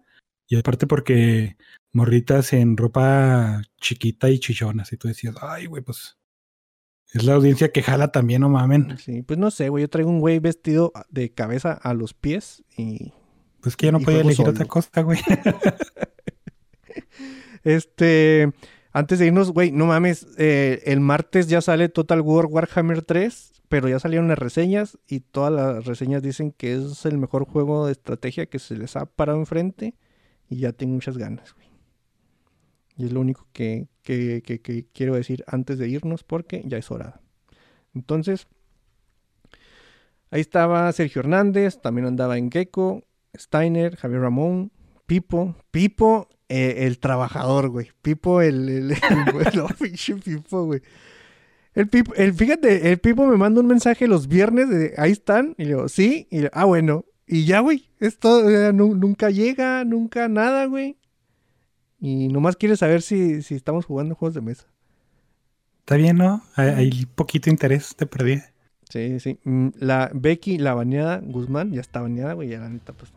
Y aparte porque morritas en ropa chiquita y chichonas. Y tú decías, ay, güey, pues. Es la audiencia que jala también, no mamen. Sí, pues no sé, güey. Yo traigo un güey vestido de cabeza a los pies y. Pues que ya no podía elegir solo. otra cosa, güey. este. Antes de irnos, güey, no mames, eh, el martes ya sale Total War Warhammer 3, pero ya salieron las reseñas y todas las reseñas dicen que es el mejor juego de estrategia que se les ha parado enfrente y ya tengo muchas ganas, güey. Y es lo único que, que, quiero decir antes de irnos porque ya es hora. Entonces, ahí estaba Sergio Hernández, también andaba en Gecko, Steiner, Javier Ramón, Pipo. Pipo eh, el trabajador, güey. Pipo, el, el, el, Pipo, güey. El Pipo, el, fíjate, el Pipo me manda un mensaje los viernes de ahí están. Y le digo, sí. Y le, ah, bueno. Y ya, güey. Esto eh, no, nunca llega, nunca nada, güey. Y nomás quiere saber si, si estamos jugando juegos de mesa. Está bien, ¿no? Hay, hay poquito interés, te perdí. Sí, sí. Mm, La Becky, la bañada, Guzmán, ya está bañada, güey. Ya la neta, pues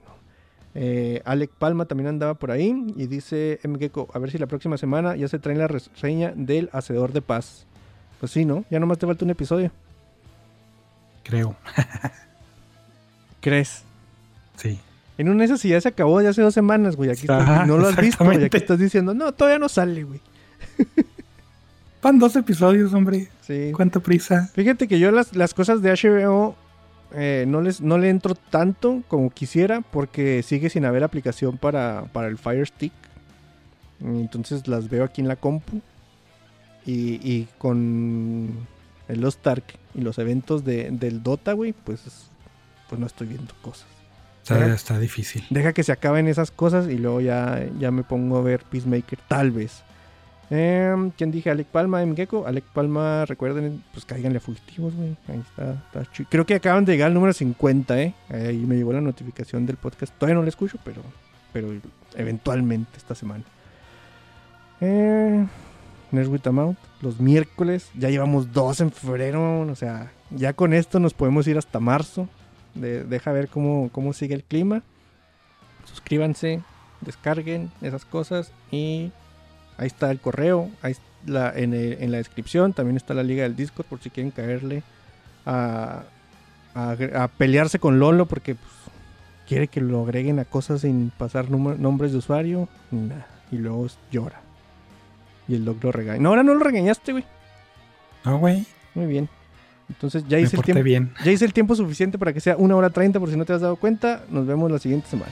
eh, Alec Palma también andaba por ahí y dice MGeco, a ver si la próxima semana ya se trae la reseña del Hacedor de Paz. Pues sí, ¿no? Ya nomás te falta un episodio. Creo. ¿Crees? Sí. En una de esas ya se acabó de hace dos semanas, güey. Aquí estás, no lo has visto, y aquí estás diciendo, no, todavía no sale, güey. Van dos episodios, hombre. Sí. ¿Cuánta prisa? Fíjate que yo las, las cosas de HBO eh, no, les, no le entro tanto como quisiera porque sigue sin haber aplicación para, para el Fire Stick. Entonces las veo aquí en la compu. Y, y con el Lost Ark y los eventos de, del Dota, güey, pues, pues no estoy viendo cosas. Está, difícil. Deja que se acaben esas cosas y luego ya, ya me pongo a ver Peacemaker, tal vez. Em, ¿Quién dije? Alec Palma, Mgeko. Alec Palma, recuerden, pues cáiganle a fugitivos, güey. Ahí está, Creo que acaban de llegar al número 50, ¿eh? Ahí me llegó la notificación del podcast. Todavía no lo escucho, pero, pero eventualmente esta semana. Eh, Nerds with los miércoles. Ya llevamos dos en febrero. O sea, ya con esto nos podemos ir hasta marzo. De- deja ver cómo, cómo sigue el clima. Suscríbanse, descarguen esas cosas y ahí está el correo. Ahí la, en, el- en la descripción también está la liga del Discord por si quieren caerle a, a, a pelearse con Lolo porque pues, quiere que lo agreguen a cosas sin pasar nombres de usuario. Nah, y luego llora. Y el dog lo regaña. No, ahora no lo regañaste, güey. No, güey. Muy bien. Entonces ya hice, el tiempo, bien. ya hice el tiempo suficiente para que sea una hora treinta por si no te has dado cuenta. Nos vemos la siguiente semana.